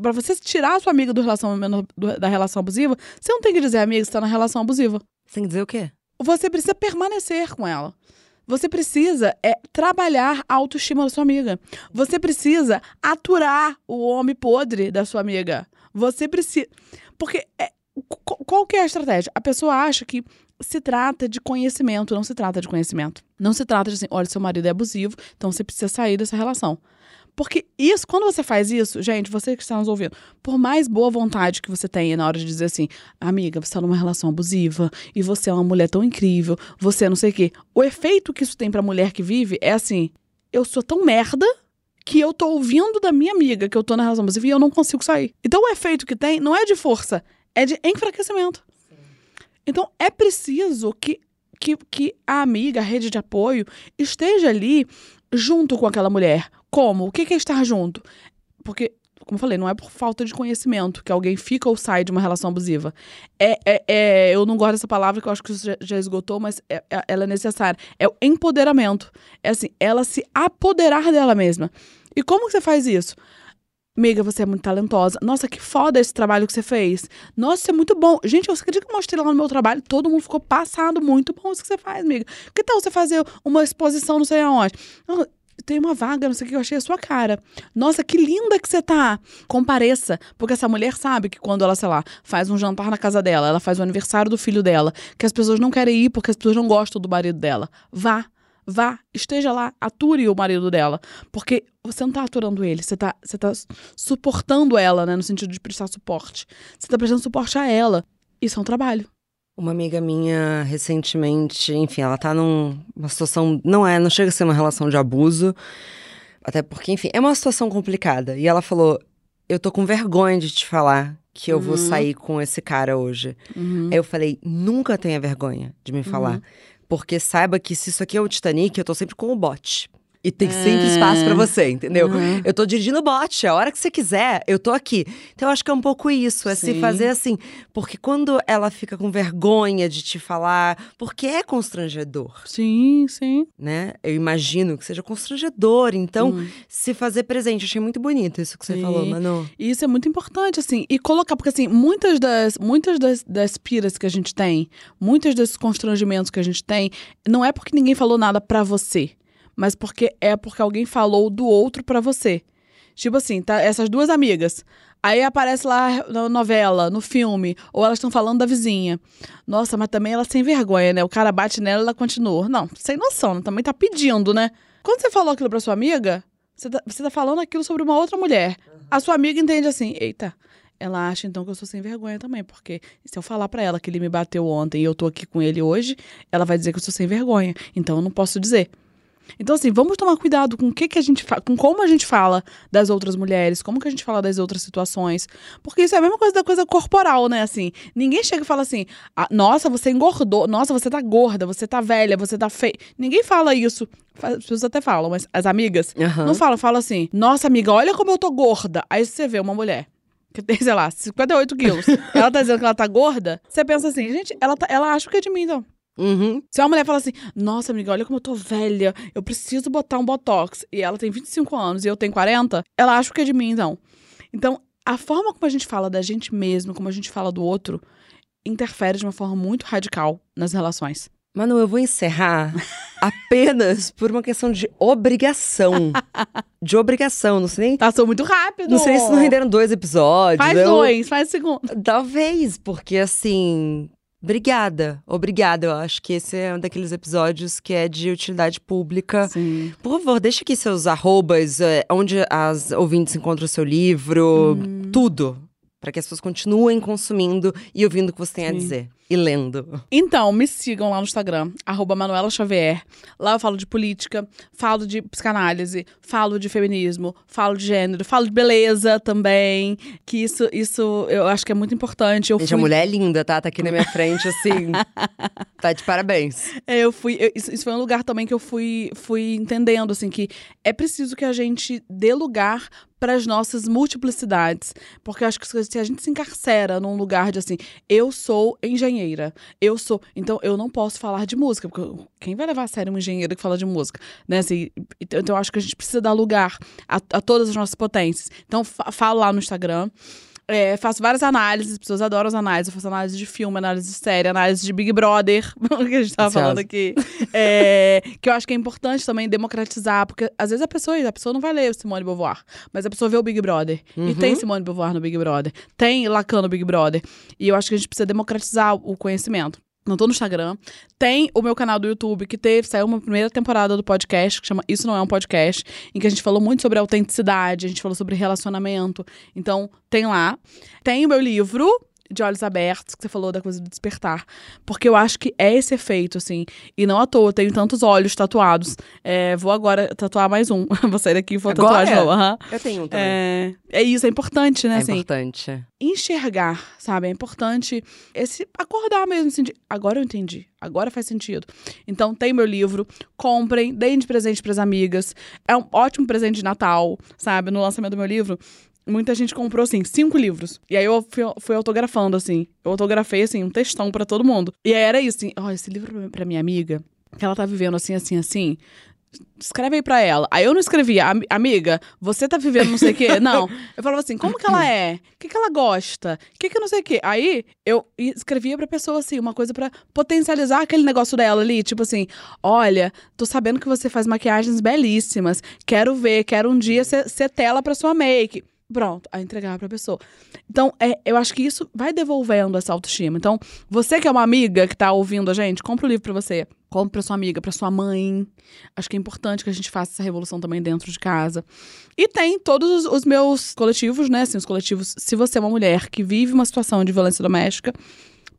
Pra você tirar a sua amiga do relacionamento, da relação abusiva, você não tem que dizer, amiga, você tá na relação abusiva. Você tem que dizer o quê? Você precisa permanecer com ela. Você precisa é, trabalhar a autoestima da sua amiga. Você precisa aturar o homem podre da sua amiga. Você precisa. Porque é, qu- qual que é a estratégia? A pessoa acha que se trata de conhecimento, não se trata de conhecimento. Não se trata de assim, olha, seu marido é abusivo, então você precisa sair dessa relação. Porque isso, quando você faz isso, gente, você que está nos ouvindo, por mais boa vontade que você tenha na hora de dizer assim, amiga, você está numa relação abusiva e você é uma mulher tão incrível, você não sei o quê. O efeito que isso tem pra mulher que vive é assim: eu sou tão merda que eu tô ouvindo da minha amiga que eu tô na relação abusiva e eu não consigo sair. Então o efeito que tem não é de força, é de enfraquecimento. Então é preciso que, que, que a amiga, a rede de apoio, esteja ali junto com aquela mulher. Como? O que é estar junto? Porque, como eu falei, não é por falta de conhecimento que alguém fica ou sai de uma relação abusiva. É, é, é- eu não gosto dessa palavra, que eu acho que já, já esgotou, mas é- é- ela é necessária. É o empoderamento. É assim, ela se apoderar dela mesma. E como que você faz isso? Amiga, você é muito talentosa. Nossa, que foda esse trabalho que você fez. Nossa, isso é muito bom. Gente, eu acredito que eu mostrei lá no meu trabalho, todo mundo ficou passado. Muito bom isso que você faz, amiga. Que tal você fazer uma exposição não sei aonde? Tem uma vaga, não sei o que, eu achei a sua cara. Nossa, que linda que você tá. Compareça. Porque essa mulher sabe que quando ela, sei lá, faz um jantar na casa dela, ela faz o aniversário do filho dela, que as pessoas não querem ir porque as pessoas não gostam do marido dela. Vá. Vá, esteja lá, ature o marido dela. Porque você não tá aturando ele, você tá, você tá suportando ela, né? No sentido de prestar suporte. Você tá prestando suporte a ela. Isso é um trabalho. Uma amiga minha, recentemente, enfim, ela tá num- numa situação. Não é, não chega a ser uma relação de abuso. Até porque, enfim, é uma situação complicada. E ela falou: Eu tô com vergonha de te falar que eu vou Uhum. sair com esse cara hoje. Aí eu falei: Nunca tenha vergonha de me falar. Uhum. Porque saiba que se isso aqui é o Titanic, eu tô sempre com o bote. E tem É. sempre espaço pra você, entendeu? Uhum. Eu tô dirigindo o bote, a hora que você quiser, eu tô aqui. Então eu acho que é um pouco isso, é se Sim. fazer assim. Porque quando ela fica com vergonha de te falar, porque é constrangedor, Sim, sim. né? Eu imagino que seja constrangedor. Então, Hum. se fazer presente. Achei muito bonito isso que você Sim. falou, Manu. E isso é muito importante, assim. E colocar, porque assim, muitas das, muitas das, das piras que a gente tem, muitos desses constrangimentos que a gente tem, não é porque ninguém falou nada pra você, mas porque é porque alguém falou do outro pra você. Tipo assim, tá? Essas duas amigas. Aí aparece lá na novela, no filme, ou elas estão falando da vizinha. Nossa, mas também ela sem vergonha, né? O cara bate nela e ela continua. Não, sem noção, né? também tá pedindo, né? Quando você falou aquilo pra sua amiga, você tá, você tá falando aquilo sobre uma outra mulher. A sua amiga entende assim, eita, ela acha então que eu sou sem vergonha também, porque se eu falar para ela que ele me bateu ontem e eu tô aqui com ele hoje, ela vai dizer que eu sou sem vergonha. Então eu não posso dizer. Então, assim, vamos tomar cuidado com o que, que a gente com como a gente fala das outras mulheres, como que a gente fala das outras situações. Porque isso é a mesma coisa da coisa corporal, né? Assim, ninguém chega e fala assim, ah, nossa, você engordou, nossa, você tá gorda, você tá velha, você tá feia. Ninguém fala isso. As pessoas até falam, mas as amigas Aham. não falam, falam assim, nossa, amiga, olha como eu tô gorda. Aí você vê uma mulher. Que tem, sei lá, 58 quilos. ela tá dizendo que ela tá gorda. Você pensa assim, gente, ela, tá- ela acha que é de mim, então. Uhum. Se uma mulher fala assim, nossa, amiga, olha como eu tô velha, eu preciso botar um botox, e ela tem 25 anos e eu tenho 40, ela acha que é de mim, então. Então, a forma como a gente fala da gente mesmo, como a gente fala do outro, interfere de uma forma muito radical nas relações. Manu, eu vou encerrar apenas por uma questão de obrigação. De obrigação. Não sei nem. Passou muito rápido. Não sei se não renderam dois episódios. Faz eu- dois, faz segundo. Talvez, porque assim. Obrigada, obrigada. Eu acho que esse é um daqueles episódios que é de utilidade pública. Sim. Por favor, deixa aqui seus arrobas, é, onde as ouvintes encontram o seu livro, Hum. tudo. Pra que as pessoas continuem consumindo e ouvindo o que você tem a Sim. dizer. E lendo. Então, me sigam lá no Instagram, arroba Manuela Xavier. Lá eu falo de política, falo de psicanálise, falo de feminismo, falo de gênero, falo de beleza também. Que isso, isso eu acho que é muito importante. Eu Gente, fui, a mulher é linda, tá? Tá aqui na minha frente, assim. tá de parabéns. é, eu fui eu- isso, isso foi um lugar também que eu fui, fui entendendo, assim, que é preciso que a gente dê lugar para as nossas multiplicidades. Porque eu acho que se a gente se encarcera num lugar de assim, eu sou engenheira, eu sou. Então eu não posso falar de música, porque quem vai levar a sério um engenheiro que fala de música? Né? Assim, então então eu acho que a gente precisa dar lugar a, a todas as nossas potências. Então fa- falo lá no Instagram. É, faço várias análises, as pessoas adoram as análises. Eu faço análise de filme, análise de série, análise de Big Brother, que a gente tava falando aqui. É, que eu acho que é importante também democratizar, porque às vezes a pessoa, a pessoa não vai ler o Simone Beauvoir, mas a pessoa vê o Big Brother. E Uhum. tem Simone Beauvoir no Big Brother, tem Lacan no Big Brother. E eu acho que a gente precisa democratizar o conhecimento. Não tô no Instagram. Tem o meu canal do YouTube, que teve, saiu uma primeira temporada do podcast, que chama Isso Não É um Podcast, em que a gente falou muito sobre autenticidade, a gente falou sobre relacionamento. Então, tem lá. Tem o meu livro, De Olhos Abertos, que você falou da coisa do despertar. Porque eu acho que é esse efeito, assim. E não à toa, eu tenho tantos olhos tatuados. É, vou agora tatuar mais um. vou sair daqui e vou tatuar de novo. aham. Eu tenho um também. É, é isso, é importante, né? É assim, importante. enxergar, sabe? É importante esse acordar mesmo, assim, de, agora eu entendi, agora faz sentido. Então tem meu livro, comprem, deem de presente pras amigas. É um ótimo presente de Natal, sabe? No lançamento do meu livro, muita gente comprou assim cinco livros. E aí eu fui, fui autografando assim. Eu autografei assim um textão pra todo mundo. E aí era isso, assim, ó, esse livro pra- minha amiga, que ela tá vivendo assim assim assim. Escreve aí pra ela. Aí eu não escrevia, "Am- amiga, você tá vivendo não sei o quê. Não. Eu falava assim, como que ela é? O que, que ela gosta? O que, que não sei o quê? Aí eu escrevia pra pessoa, assim, uma coisa pra potencializar aquele negócio dela ali. Tipo assim, olha, tô sabendo que você faz maquiagens belíssimas. Quero ver, quero um dia ser, ser tela pra sua make. Pronto, aí entregar pra pessoa. Então, é, eu acho que isso vai devolvendo essa autoestima. Então, você que é uma amiga que tá ouvindo a gente, compra o livro pra você. Compre pra sua amiga, pra sua mãe. Acho que é importante que a gente faça essa revolução também dentro de casa. E tem todos os, os meus coletivos, né? Assim, os coletivos. Se você é uma mulher que vive uma situação de violência doméstica,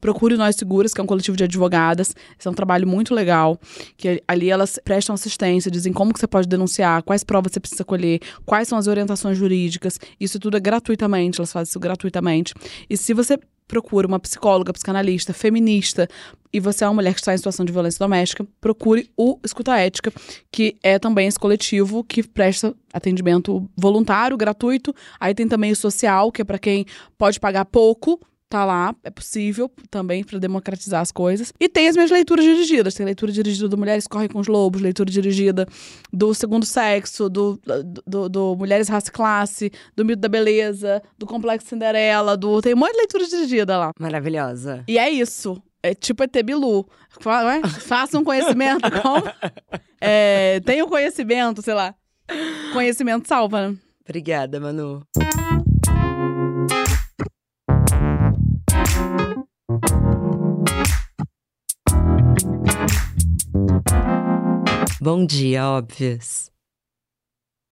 procure Nós Seguras, que é um coletivo de advogadas. Esse é um trabalho muito legal. Que ali elas prestam assistência, dizem como que você pode denunciar, quais provas você precisa colher, quais são as orientações jurídicas. Isso tudo é gratuitamente, elas fazem isso gratuitamente. E se você procura uma psicóloga, psicanalista, feminista, e você é uma mulher que está em situação de violência doméstica, procure o Escuta Ética, que é também esse coletivo que presta atendimento voluntário, gratuito. Aí tem também o social, que é para quem pode pagar pouco, tá lá, é possível também para democratizar as coisas. E tem as minhas leituras dirigidas, tem leitura dirigida do Mulheres Correm com os Lobos, leitura dirigida do Segundo Sexo, do, do, do Mulheres Raça e Classe, do Mito da Beleza, do Complexo Cinderela, do tem um monte de leitura dirigida lá. Maravilhosa. E é isso. É tipo ET Bilu. É? Faça um conhecimento. Como? É, tenha um conhecimento, sei lá. Conhecimento salva, né? Obrigada, Manu. Bom dia, óbvios!